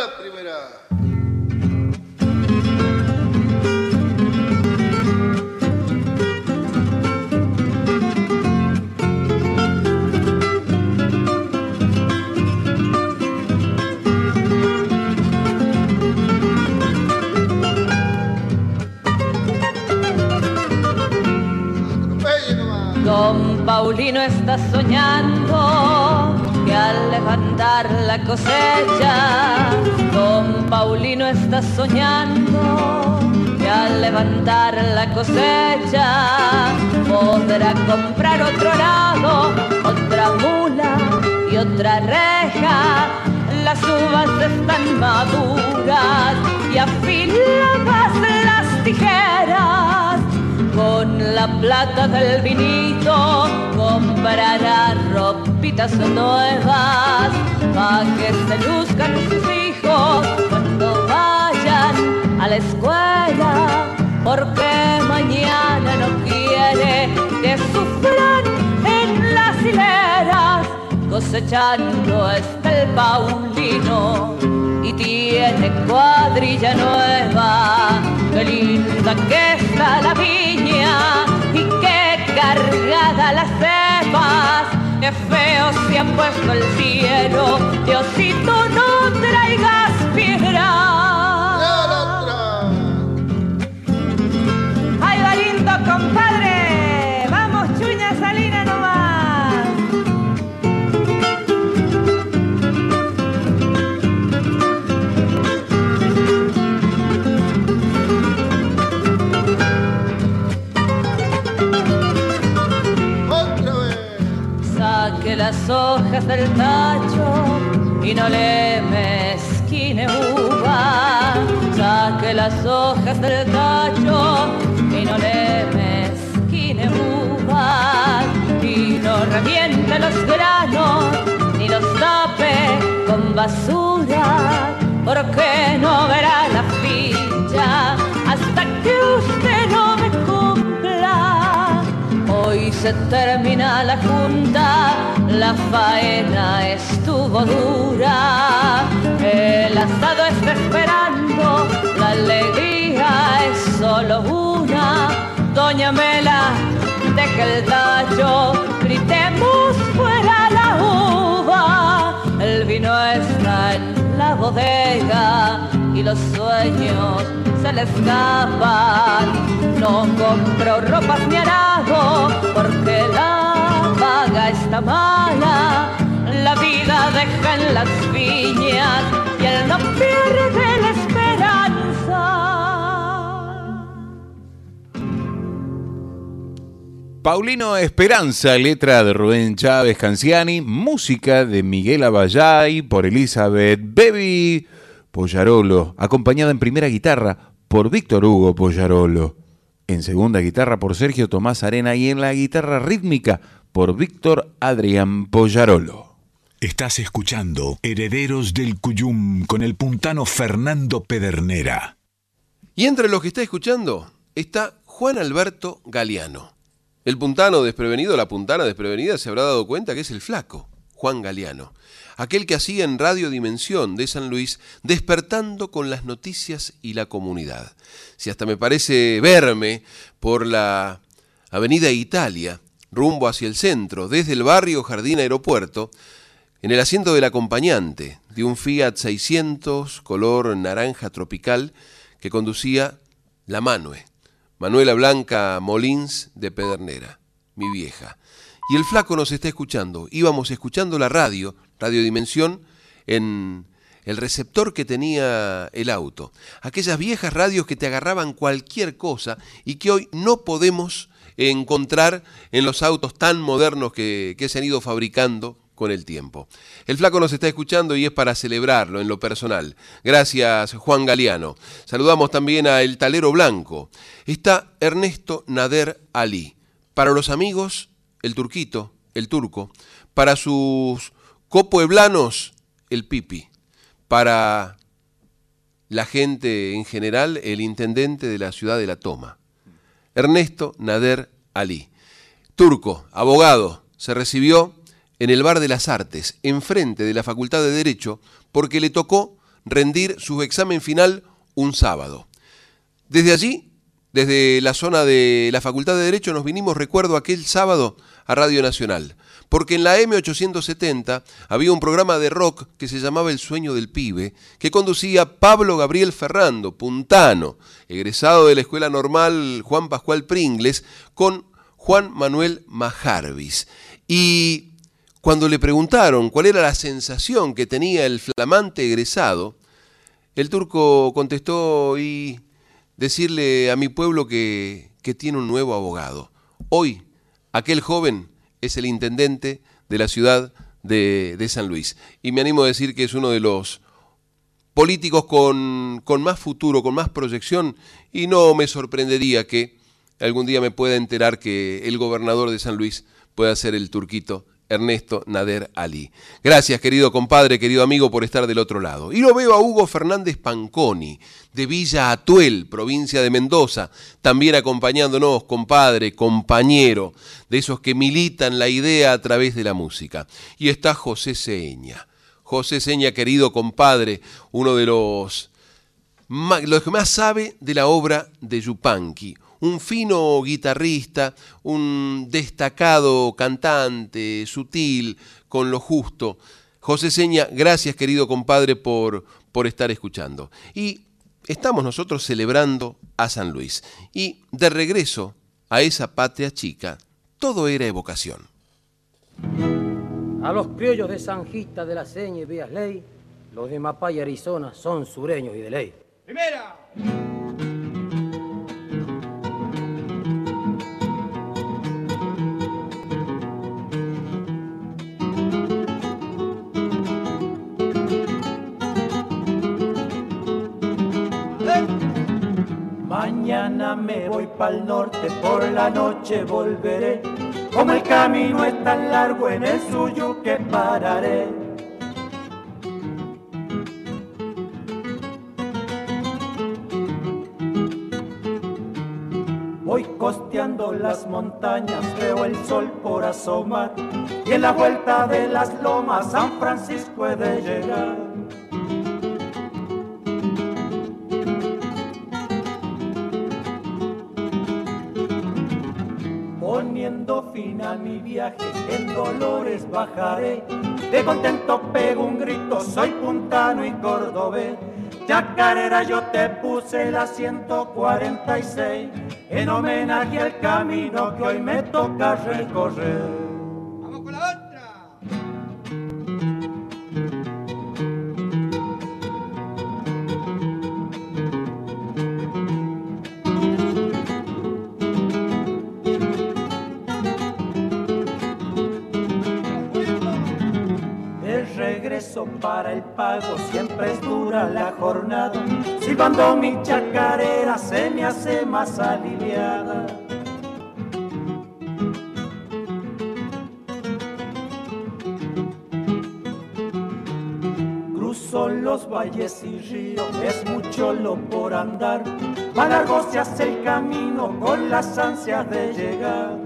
Paulino está soñando que al levantar la cosecha, Don Paulino está soñando que al levantar la cosecha podrá comprar otro lado, otra mula y otra reja. Las uvas están maduras y afiladas las tijeras. Con la plata del vinito comprará ropitas nuevas para que se luzcan sus hijos cuando vayan a la escuela porque mañana no quiere que sufran en las hileras cosechando está el Paulino y tiene cuadrilla nueva. Qué linda que está la viña y qué cargada las cepas. Qué feo se ha puesto el cielo. Diosito, no traigas piedra. Las hojas del tacho y no le mezquine uva. Saque las hojas del tacho y no le mezquine uva. Y no reviente los granos ni los tape con basura, porque no verá la ficha hasta que usted se termina la junta, la faena estuvo dura, el asado está esperando, la alegría es solo una. Doña Mela, deja el tallo, gritemos fuera la uva, el vino está en la bodega los sueños se le escapan. No compro ropas ni arado porque la paga está mala. La vida deja en las viñas y él no pierde la esperanza. Paulino Esperanza, letra de Rubén Chávez Canciani, música de Miguel Abayay por Elizabeth Baby Pollarolo, acompañada en primera guitarra por Víctor Hugo Pollarolo, en segunda guitarra por Sergio Tomás Arena y en la guitarra rítmica por Víctor Adrián Pollarolo. Estás escuchando Herederos del Cuyum con el puntano Fernando Pedernera. Y entre los que está escuchando está Juan Alberto Galeano. El puntano desprevenido, la puntana desprevenida, se habrá dado cuenta que es el flaco, Juan Galeano, aquel que hacía en Radio Dimensión de San Luis, despertando con las noticias y la comunidad. Si hasta me parece verme por la Avenida Italia, rumbo hacia el centro, desde el barrio Jardín Aeropuerto, en el asiento del acompañante de un Fiat 600 color naranja tropical que conducía la Manue, Manuela Blanca Molins de Pedernera, mi vieja. Y el flaco nos está escuchando. Íbamos escuchando la radio, Radio Dimensión, en el receptor que tenía el auto. Aquellas viejas radios que te agarraban cualquier cosa y que hoy no podemos encontrar en los autos tan modernos que, que se han ido fabricando con el tiempo. El flaco nos está escuchando y es para celebrarlo en lo personal. Gracias, Juan Galeano. Saludamos también a El Talero Blanco. Está Ernesto Nader Ali. Para los amigos, el turquito, el turco. Para sus copueblanos, el pipi. Para la gente en general, el intendente de la ciudad de La Toma. Ernesto Nader Ali. Turco, abogado, se recibió en el Bar de las Artes, enfrente de la Facultad de Derecho, porque le tocó rendir su examen final un sábado. Desde allí, desde la zona de la Facultad de Derecho, nos vinimos, recuerdo, aquel sábado a Radio Nacional, porque en la M870 había un programa de rock que se llamaba El Sueño del Pibe, que conducía Pablo Gabriel Ferrando, puntano, egresado de la Escuela Normal Juan Pascual Pringles, con Juan Manuel Majarvis. Y cuando le preguntaron cuál era la sensación que tenía el flamante egresado, el turco contestó y decirle a mi pueblo que, que tiene un nuevo abogado. Hoy, aquel joven es el intendente de la ciudad de, de San Luis. Y me animo a decir que es uno de los políticos con, con más futuro, con más proyección, y no me sorprendería que algún día me pueda enterar que el gobernador de San Luis pueda ser el turquito Ernesto Nader Ali. Gracias, querido compadre, querido amigo, por estar del otro lado. Y lo veo a Hugo Fernández Panconi, de Villa Atuel, provincia de Mendoza, también acompañándonos, compadre, compañero, de esos que militan la idea a través de la música. Y está José Seña. José Seña, querido compadre, uno de los, los que más sabe de la obra de Yupanqui, un fino guitarrista, un destacado cantante, sutil, con lo justo. José Seña, gracias querido compadre por, por estar escuchando. Y estamos nosotros celebrando a San Luis. Y de regreso a esa patria chica, todo era evocación. A los criollos de Sanjita de la Seña y Vías Ley, los de Mapay, Arizona, son sureños y de ley. Primera. Pa'l norte, por la noche volveré. Como el camino es tan largo, en el suyo que pararé. Voy costeando las montañas, veo el sol por asomar y en la vuelta de las lomas San Francisco he de llegar. Fin a mi viaje, en dolores bajaré. De contento pego un grito, soy puntano y cordobés. Chacarera yo te puse la 146 en homenaje al camino que hoy me toca recorrer. Para el pago siempre es dura la jornada. Silbando mi chacarera se me hace más aliviada. Cruzo los valles y ríos, es mucho lo por andar. Más largo se hace el camino con las ansias de llegar.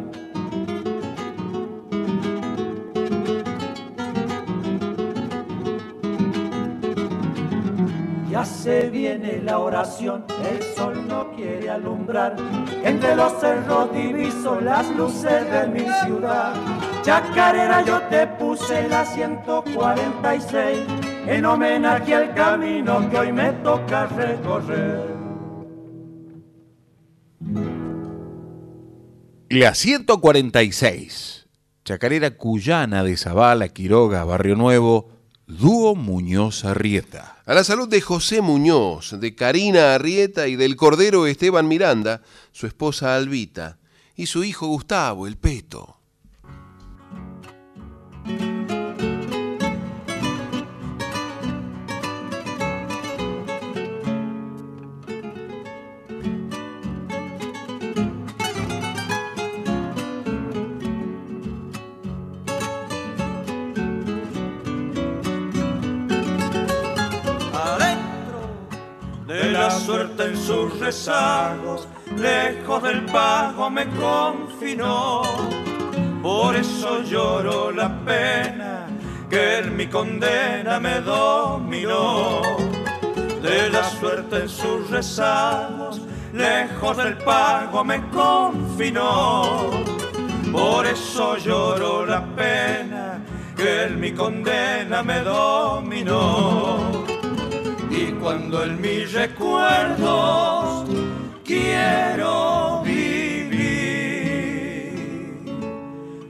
Se viene la oración, el sol no quiere alumbrar. Entre los cerros diviso las luces de mi ciudad. Chacarera yo te puse la 146 en homenaje al camino que hoy me toca recorrer. La 146, Chacarera Cuyana de Zabala, Quiroga, Barrio Nuevo, Dúo Muñoz Arrieta. A la salud de José Muñoz, de Karina Arrieta y del cordero Esteban Miranda, su esposa Albita, y su hijo Gustavo, el Peto. Suerte en sus rezagos, lejos del pago me confinó. Por eso lloro la pena que en mi condena me dominó. De la suerte en sus rezagos, lejos del pago me confinó. Por eso lloro la pena que en mi condena me dominó. Y cuando en mis recuerdos quiero vivir,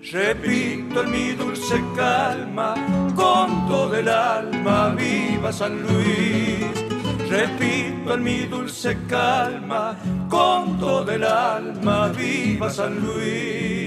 repito en mi dulce calma, con todo el alma, viva San Luis. Repito en mi dulce calma, con todo el alma, viva San Luis.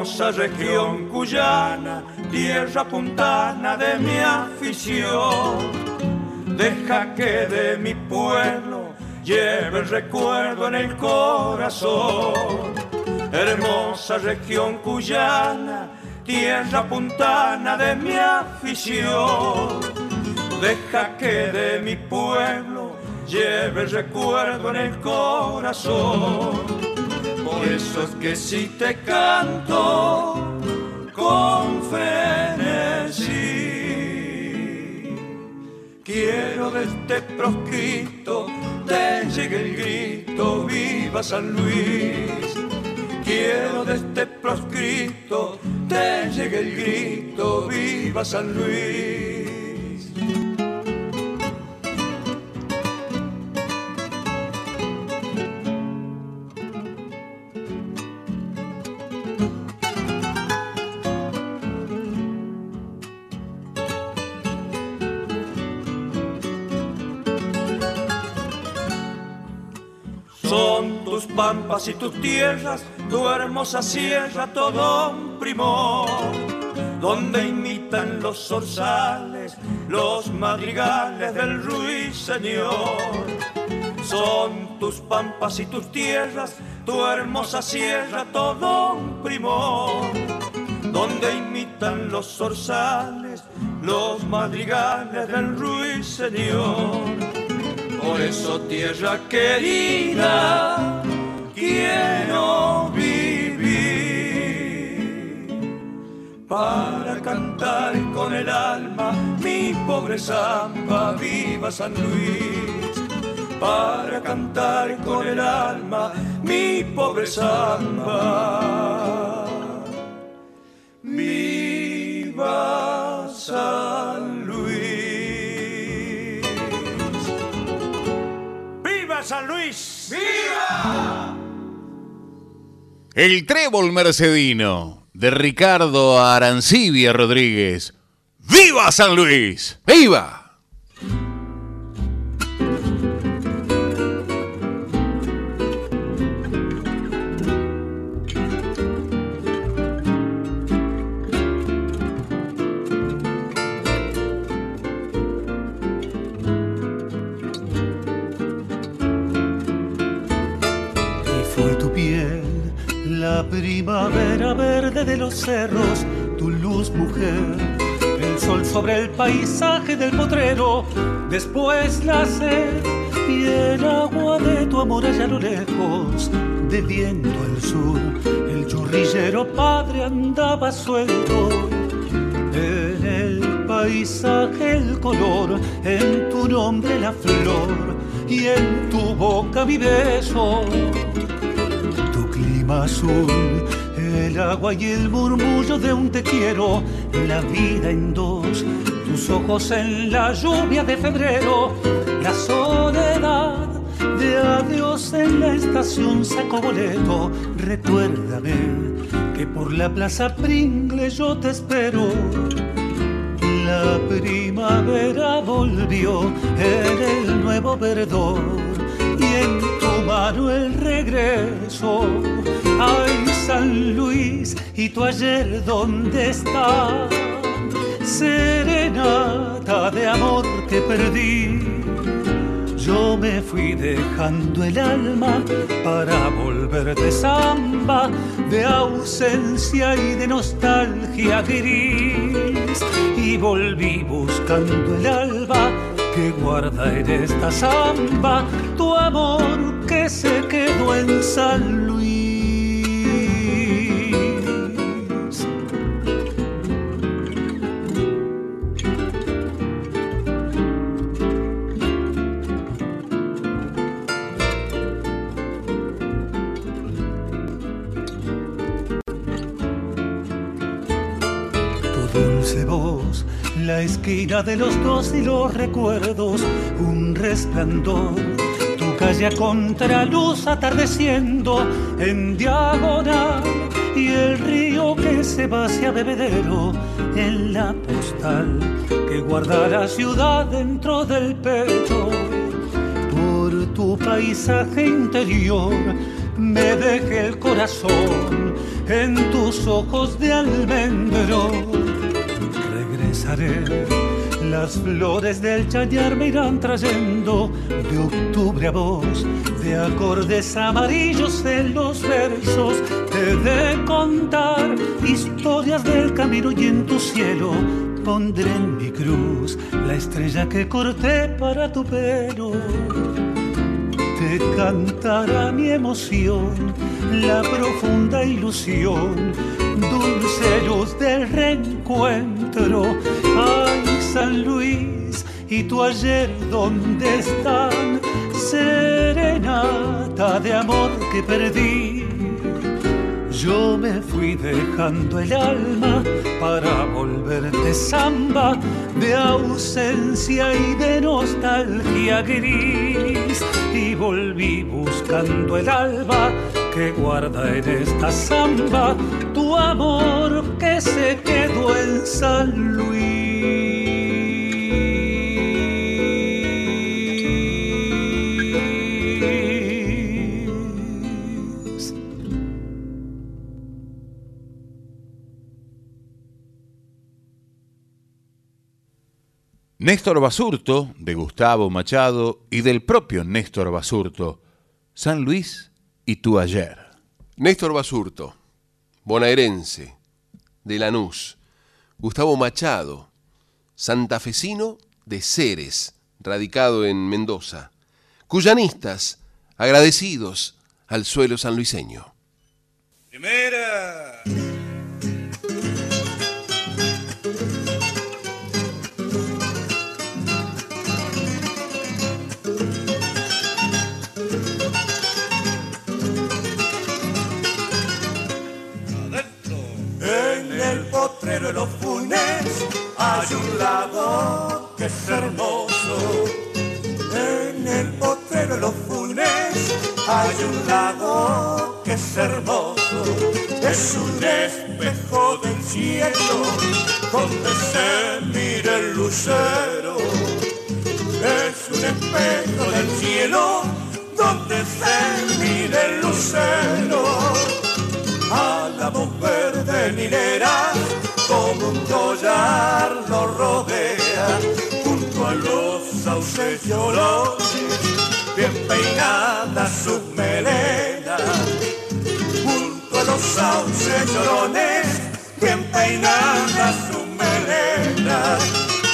Hermosa región cuyana, tierra puntana de mi afición. Deja que de mi pueblo lleve el recuerdo en el corazón. Hermosa región cuyana, tierra puntana de mi afición. Deja que de mi pueblo lleve el recuerdo en el corazón. Por eso es que si te canto con frenesí, quiero de este proscrito te llegue el grito, viva San Luis. Quiero de este proscrito te llegue el grito, viva San Luis. Pampas y tus tierras, tu hermosa sierra, todo un primor, donde imitan los zorzales, los madrigales del ruiseñor. Son tus pampas y tus tierras, tu hermosa sierra, todo un primor, donde imitan los zorzales, los madrigales del ruiseñor. Por eso, tierra querida, quiero vivir para cantar con el alma mi pobre samba, viva San Luis. Para cantar con el alma mi pobre samba. Viva San Luis. ¡Viva San Luis! ¡Viva! El trébol mercedino de Ricardo Arancibia Rodríguez. ¡Viva San Luis! ¡Viva! De los cerros, tu luz mujer, el sol sobre el paisaje del potrero, después la sed y el agua de tu amor allá a lo lejos, de viento al sur, el churrillero padre andaba suelto. En el paisaje el color, en tu nombre la flor y en tu boca mi beso. Tu clima azul, el agua y el murmullo de un te quiero, la vida en dos, tus ojos en la lluvia de febrero, la soledad de adiós en la estación saco boleto. Recuérdame que por la plaza Pringle yo te espero. La primavera volvió en el nuevo verdor y en tu mano el regreso. Ay, San Luis, ¿y tu ayer dónde está? Serenata de amor que perdí. Yo me fui dejando el alma para volver de samba, de ausencia y de nostalgia gris. Y volví buscando el alba que guarda en esta samba tu amor que se quedó en San Luis. De los dos y los recuerdos, un resplandor. Tu calle a contraluz atardeciendo en diagonal y el río que se va hacia bebedero en la postal que guarda la ciudad dentro del pecho. Por tu paisaje interior me dejé el corazón en tus ojos de almendro. Regresaré, las flores del chañar me irán trayendo de octubre a vos, de acordes amarillos en los versos. Te de contar historias del camino y en tu cielo pondré en mi cruz la estrella que corté para tu pelo te cantará mi emoción, la profunda ilusión, dulce luz del reencuentro. San Luis, ¿y tu ayer dónde están? Serenata de amor que perdí. Yo me fui dejando el alma para volver de samba, de ausencia y de nostalgia gris. Y volví buscando el alba que guarda en esta samba tu amor que se quedó en San Luis. Néstor Basurto, de Gustavo Machado y del propio Néstor Basurto, San Luis y tu ayer. Néstor Basurto, bonaerense, de Lanús. Gustavo Machado, santafesino de Ceres, radicado en Mendoza. Cuyanistas, agradecidos al suelo sanluiseño. Primera. Hay un lago que es hermoso. En el potrero de los funes hay un lago que es hermoso. Es un espejo del cielo donde se mira el lucero. Es un espejo del cielo donde se mira el lucero a la mujer de minera como un collar lo rodea junto a los sauces llorones bien peinadas sus melenas junto a los sauces llorones bien peinadas sus melenas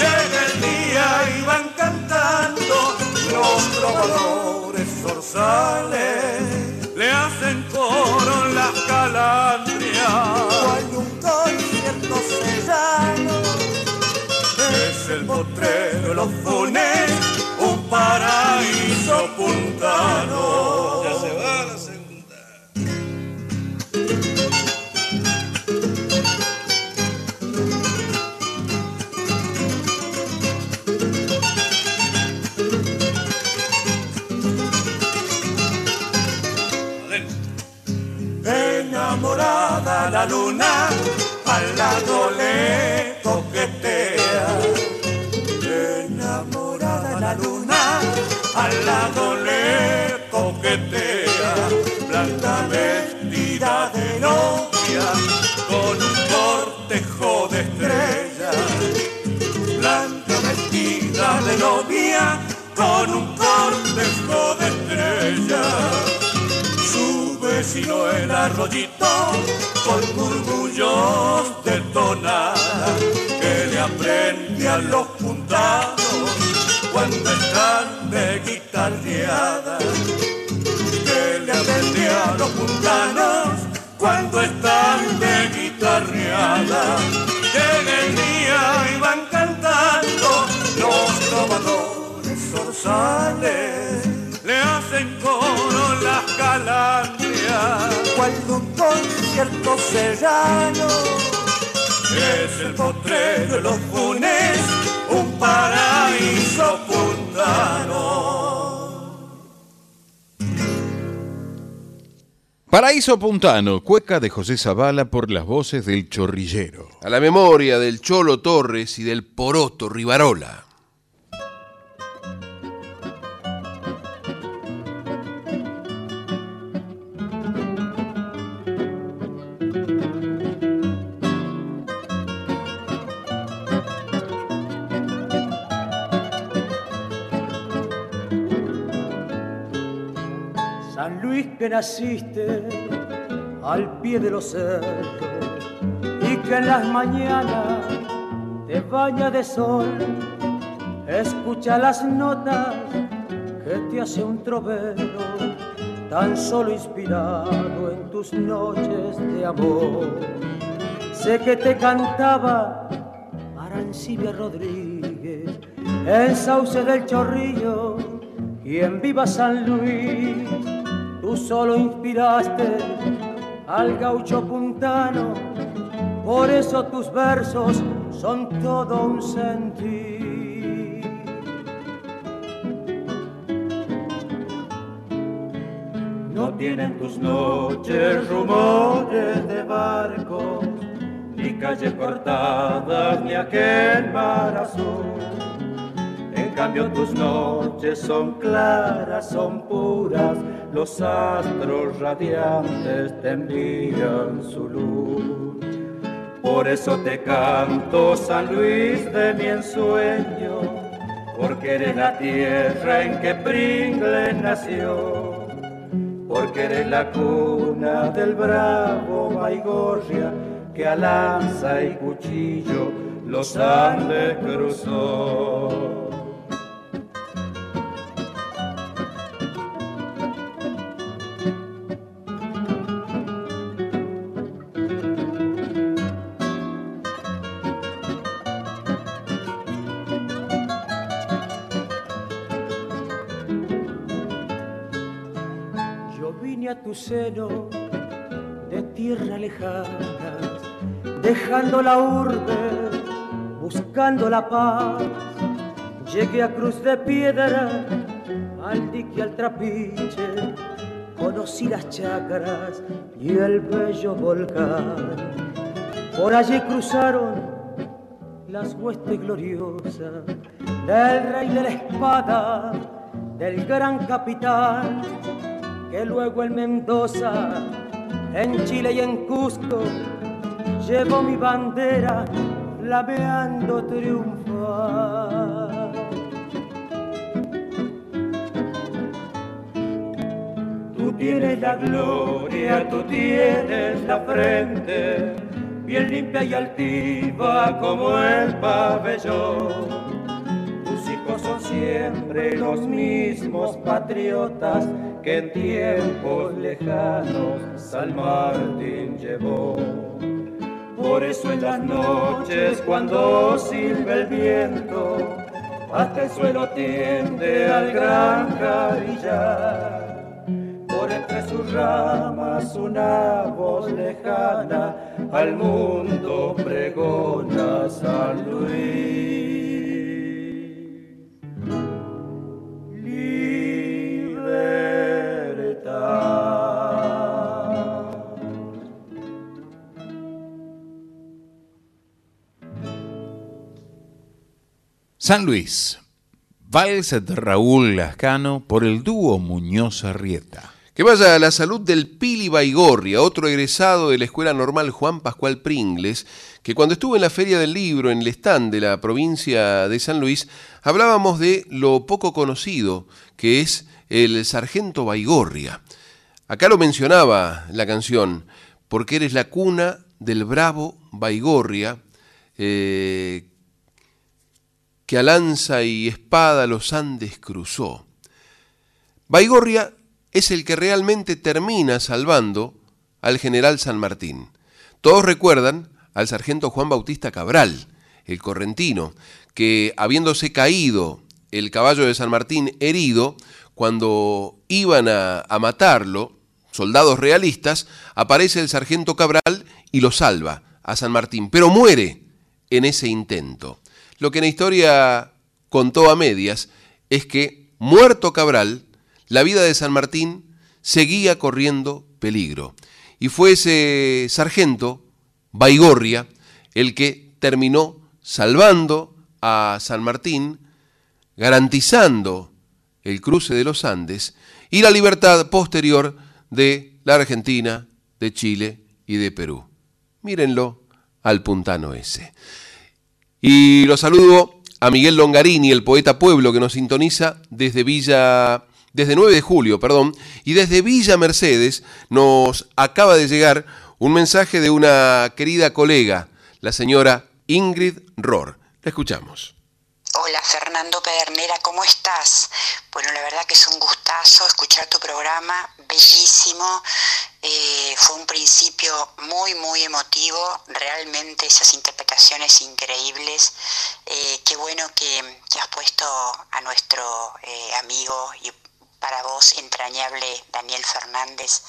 llega el día y van cantando los trovadores zorzales el potrero, los funes, un paraíso puntano. Ya se va la segunda. Enamorada la luna, al lado le su vecino el arroyito con murmullos de tonada que le aprendían los puntados cuando están de guitarreada que le aprendían los puntanos cuando están de guitarreada llega el día y van cantando los trovadores zorzales le hacen coro las calandrias. Concierto serrano es el potrero de los funes, un paraíso puntano. Paraíso Puntano, cueca de José Zavala por las voces del chorrillero. A la memoria del Cholo Torres y del Poroto Rivarola. Naciste al pie de los cerros y que en las mañanas te baña de sol, escucha las notas que te hace un trovero, tan solo inspirado en tus noches de amor. Sé que te cantaba Arancibia Rodríguez en Sauce del Chorrillo y en Viva San Luis tú solo inspiraste al gaucho puntano, por eso tus versos son todo un sentir. No tienen tus noches rumores de barcos, ni calles cortadas, ni aquel mar azul. Cambio tus noches son claras, son puras, los astros radiantes te envían su luz. Por eso te canto, San Luis de mi ensueño, porque eres la tierra en que Pringles nació, porque eres la cuna del bravo Baigorria que a lanza y cuchillo los Andes cruzó. Tu seno de tierra lejana, dejando la urbe, buscando la paz. Llegué a Cruz de Piedra, al dique al trapiche, conocí las chacras y el bello volcán. Por allí cruzaron las huestes gloriosas del rey de la espada, del gran capitán, que luego en Mendoza, en Chile y en Cusco, llevo mi bandera flameando triunfal. Tú tienes la gloria, tú tienes la frente, bien limpia y altiva como el pabellón. Tus hijos son siempre los mismos patriotas que en tiempos lejanos San Martín llevó. Por eso en las noches cuando silba el viento, hasta el suelo tiende al gran carillar. Por entre sus ramas una voz lejana al mundo pregona San Luis. San Luis, Vals de Raúl Lascano por el dúo Muñoz Arrieta. Que vaya a la salud del Pili Baigorria, otro egresado de la Escuela Normal Juan Pascual Pringles, que cuando estuvo en la Feria del Libro en el stand de la provincia de San Luis, hablábamos de lo poco conocido que es el Sargento Baigorria. Acá lo mencionaba la canción, porque eres la cuna del bravo Baigorria, eh, que a lanza y espada los Andes cruzó. Baigorria es el que realmente termina salvando al general San Martín. Todos recuerdan al sargento Juan Bautista Cabral, el correntino, que habiéndose caído el caballo de San Martín herido, cuando iban a, a matarlo, soldados realistas, aparece el sargento Cabral y lo salva a San Martín, pero muere en ese intento. Lo que la historia contó a medias es que, muerto Cabral, la vida de San Martín seguía corriendo peligro. Y fue ese sargento, Baigorria, el que terminó salvando a San Martín, garantizando el cruce de los Andes y la libertad posterior de la Argentina, de Chile y de Perú. Mírenlo al puntano ese. Y lo saludo a Miguel Longarini, el poeta pueblo que nos sintoniza desde Villa desde 9 de julio, perdón, y desde Villa Mercedes nos acaba de llegar un mensaje de una querida colega, la señora Ingrid Rohr. La escuchamos. Hola Fernando Pedernera, ¿cómo estás? Bueno, la verdad que es un gustazo escuchar tu programa, bellísimo. Eh, fue un principio muy, muy emotivo, realmente esas interpretaciones increíbles. Eh, qué bueno que, has puesto a nuestro eh, amigo y para vos entrañable Daniel Fernández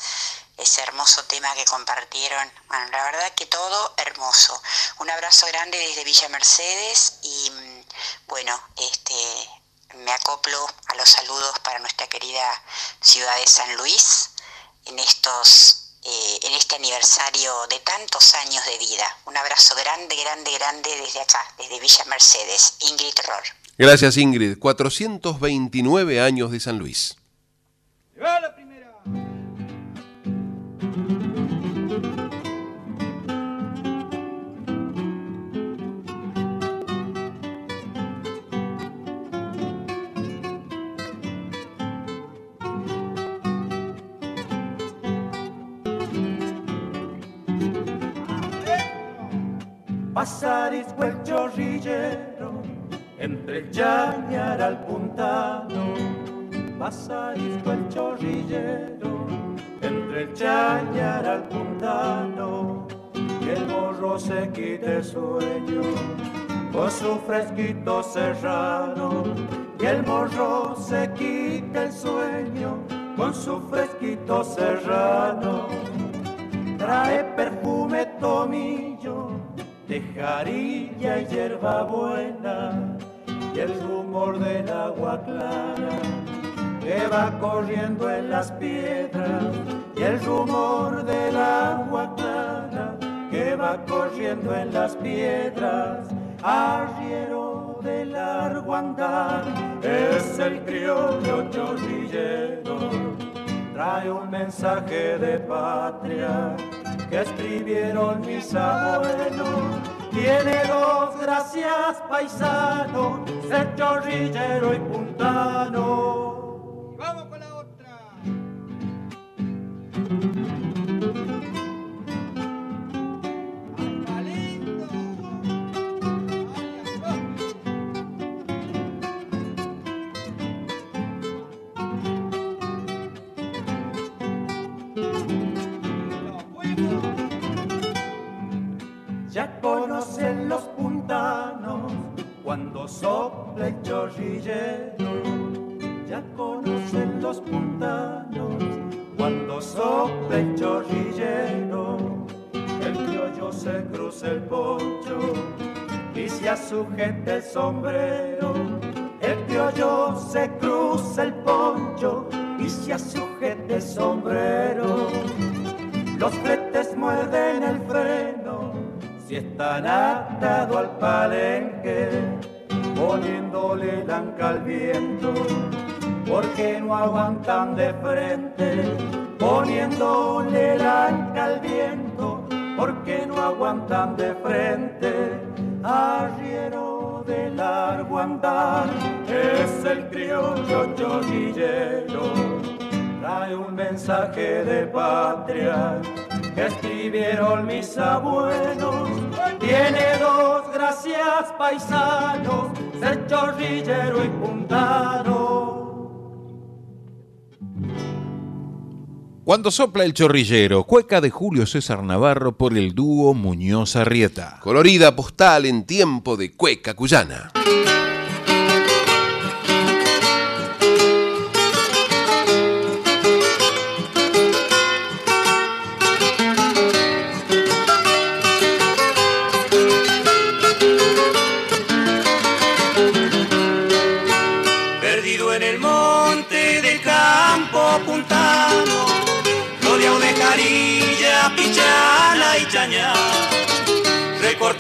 ese hermoso tema que compartieron. Bueno, la verdad que todo hermoso. Un abrazo grande desde Villa Mercedes y bueno, este me acoplo a los saludos para nuestra querida ciudad de San Luis en estos eh, en este aniversario de tantos años de vida. Un abrazo grande, grande, grande desde acá, desde Villa Mercedes. Ingrid Rohr. Gracias Ingrid. 429 años de San Luis. Al puntano. Pasarisco el chorrillero, entre el chañar al puntano. Y el morro se quite sueño, con su fresquito serrano. Y el morro se quita el sueño, con su fresquito serrano. Trae perfume tomillo, de jarilla y hierba buena, y el rumor del agua clara que va corriendo en las piedras, y el rumor del agua clara que va corriendo en las piedras, arriero de largo andar, es el criollo chorrillero, trae un mensaje de patria que escribieron mis abuelos. Tiene dos gracias paisano, ser chorrillero y puntano. Cuando sopla el chorrillero. Ya conocen los puntanos cuando sopla el chorrillero. El criollo se cruza el poncho y se sujeta el sombrero. El criollo se cruza el poncho y se sujeta el sombrero. Los fletes muerden el freno si están atados al palenque, poniéndole el anca al viento, porque no aguantan de frente, poniéndole el anca al viento, porque no aguantan de frente, arriero de largo andar, es el criollo chorrillero, trae un mensaje de patria que escribieron mis abuelos. Tiene dos gracias paisanos, ser chorrillero y puntano. Cuando sopla el chorrillero, cueca de Julio César Navarro por el dúo Muñoz Arrieta. Colorida postal en tiempo de cueca cuyana.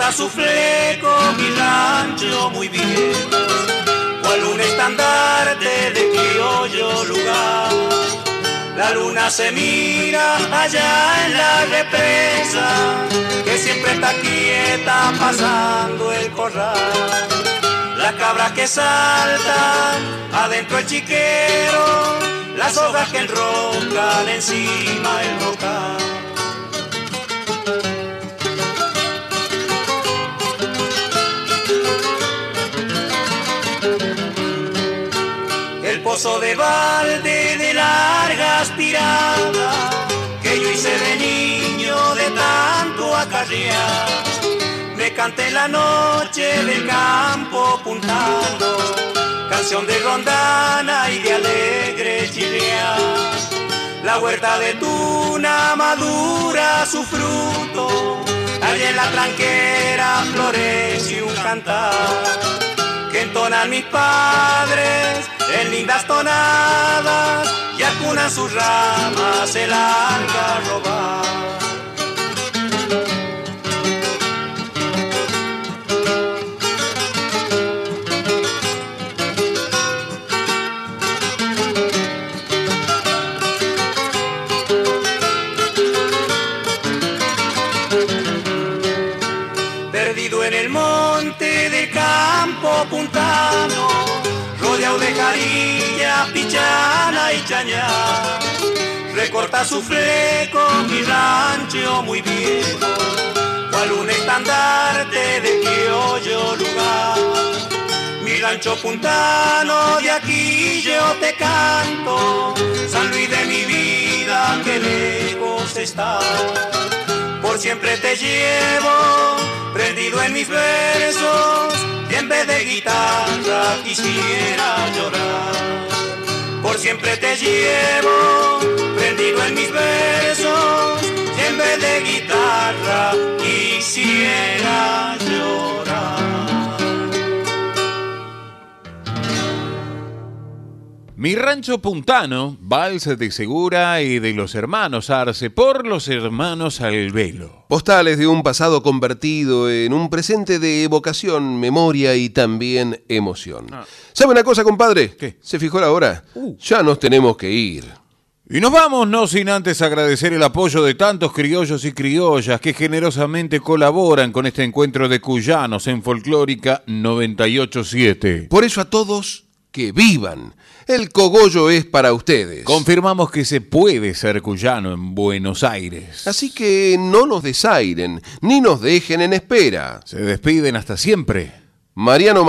Recorta su fleco mi rancho muy bien, cual un estandarte de criollo lugar. La luna se mira allá en la represa, que siempre está quieta pasando el corral. Las cabras que saltan, adentro el chiquero, las hojas que enrocan encima el rocal. De balde de largas tiradas que yo hice de niño de tanto acarrear me canté la noche del campo puntando, canción de rondana y de alegre chilea. La huerta de tuna madura su fruto, allí en la tranquera florece un cantar que entonan mis padres en lindas tonadas y acunan sus ramas el robar. Recorta su fleco mi rancho muy viejo, cual un estandarte de criollo lugar. Mi rancho puntano de aquí yo te canto, San Luis de mi vida que lejos está. Por siempre te llevo, prendido en mis versos, y en vez de guitarra quisiera llorar. Por siempre te llevo, prendido en mis versos, y en vez de guitarra quisiera llorar. Mi rancho puntano, vals de Segura y de los hermanos Arce por los hermanos Alvelo. Postales de un pasado convertido en un presente de evocación, memoria y también emoción. ¿Sabe una cosa, compadre? ¿Qué? ¿Se fijó la hora? Ya nos tenemos que ir. Y nos vamos, no sin antes agradecer el apoyo de tantos criollos y criollas que generosamente colaboran con este encuentro de cuyanos en Folclórica 987. Por eso a todos, que vivan. El cogollo es para ustedes. Confirmamos que se puede ser cuyano en Buenos Aires. Así que no nos desairen, ni nos dejen en espera. Se despiden hasta siempre. Mariano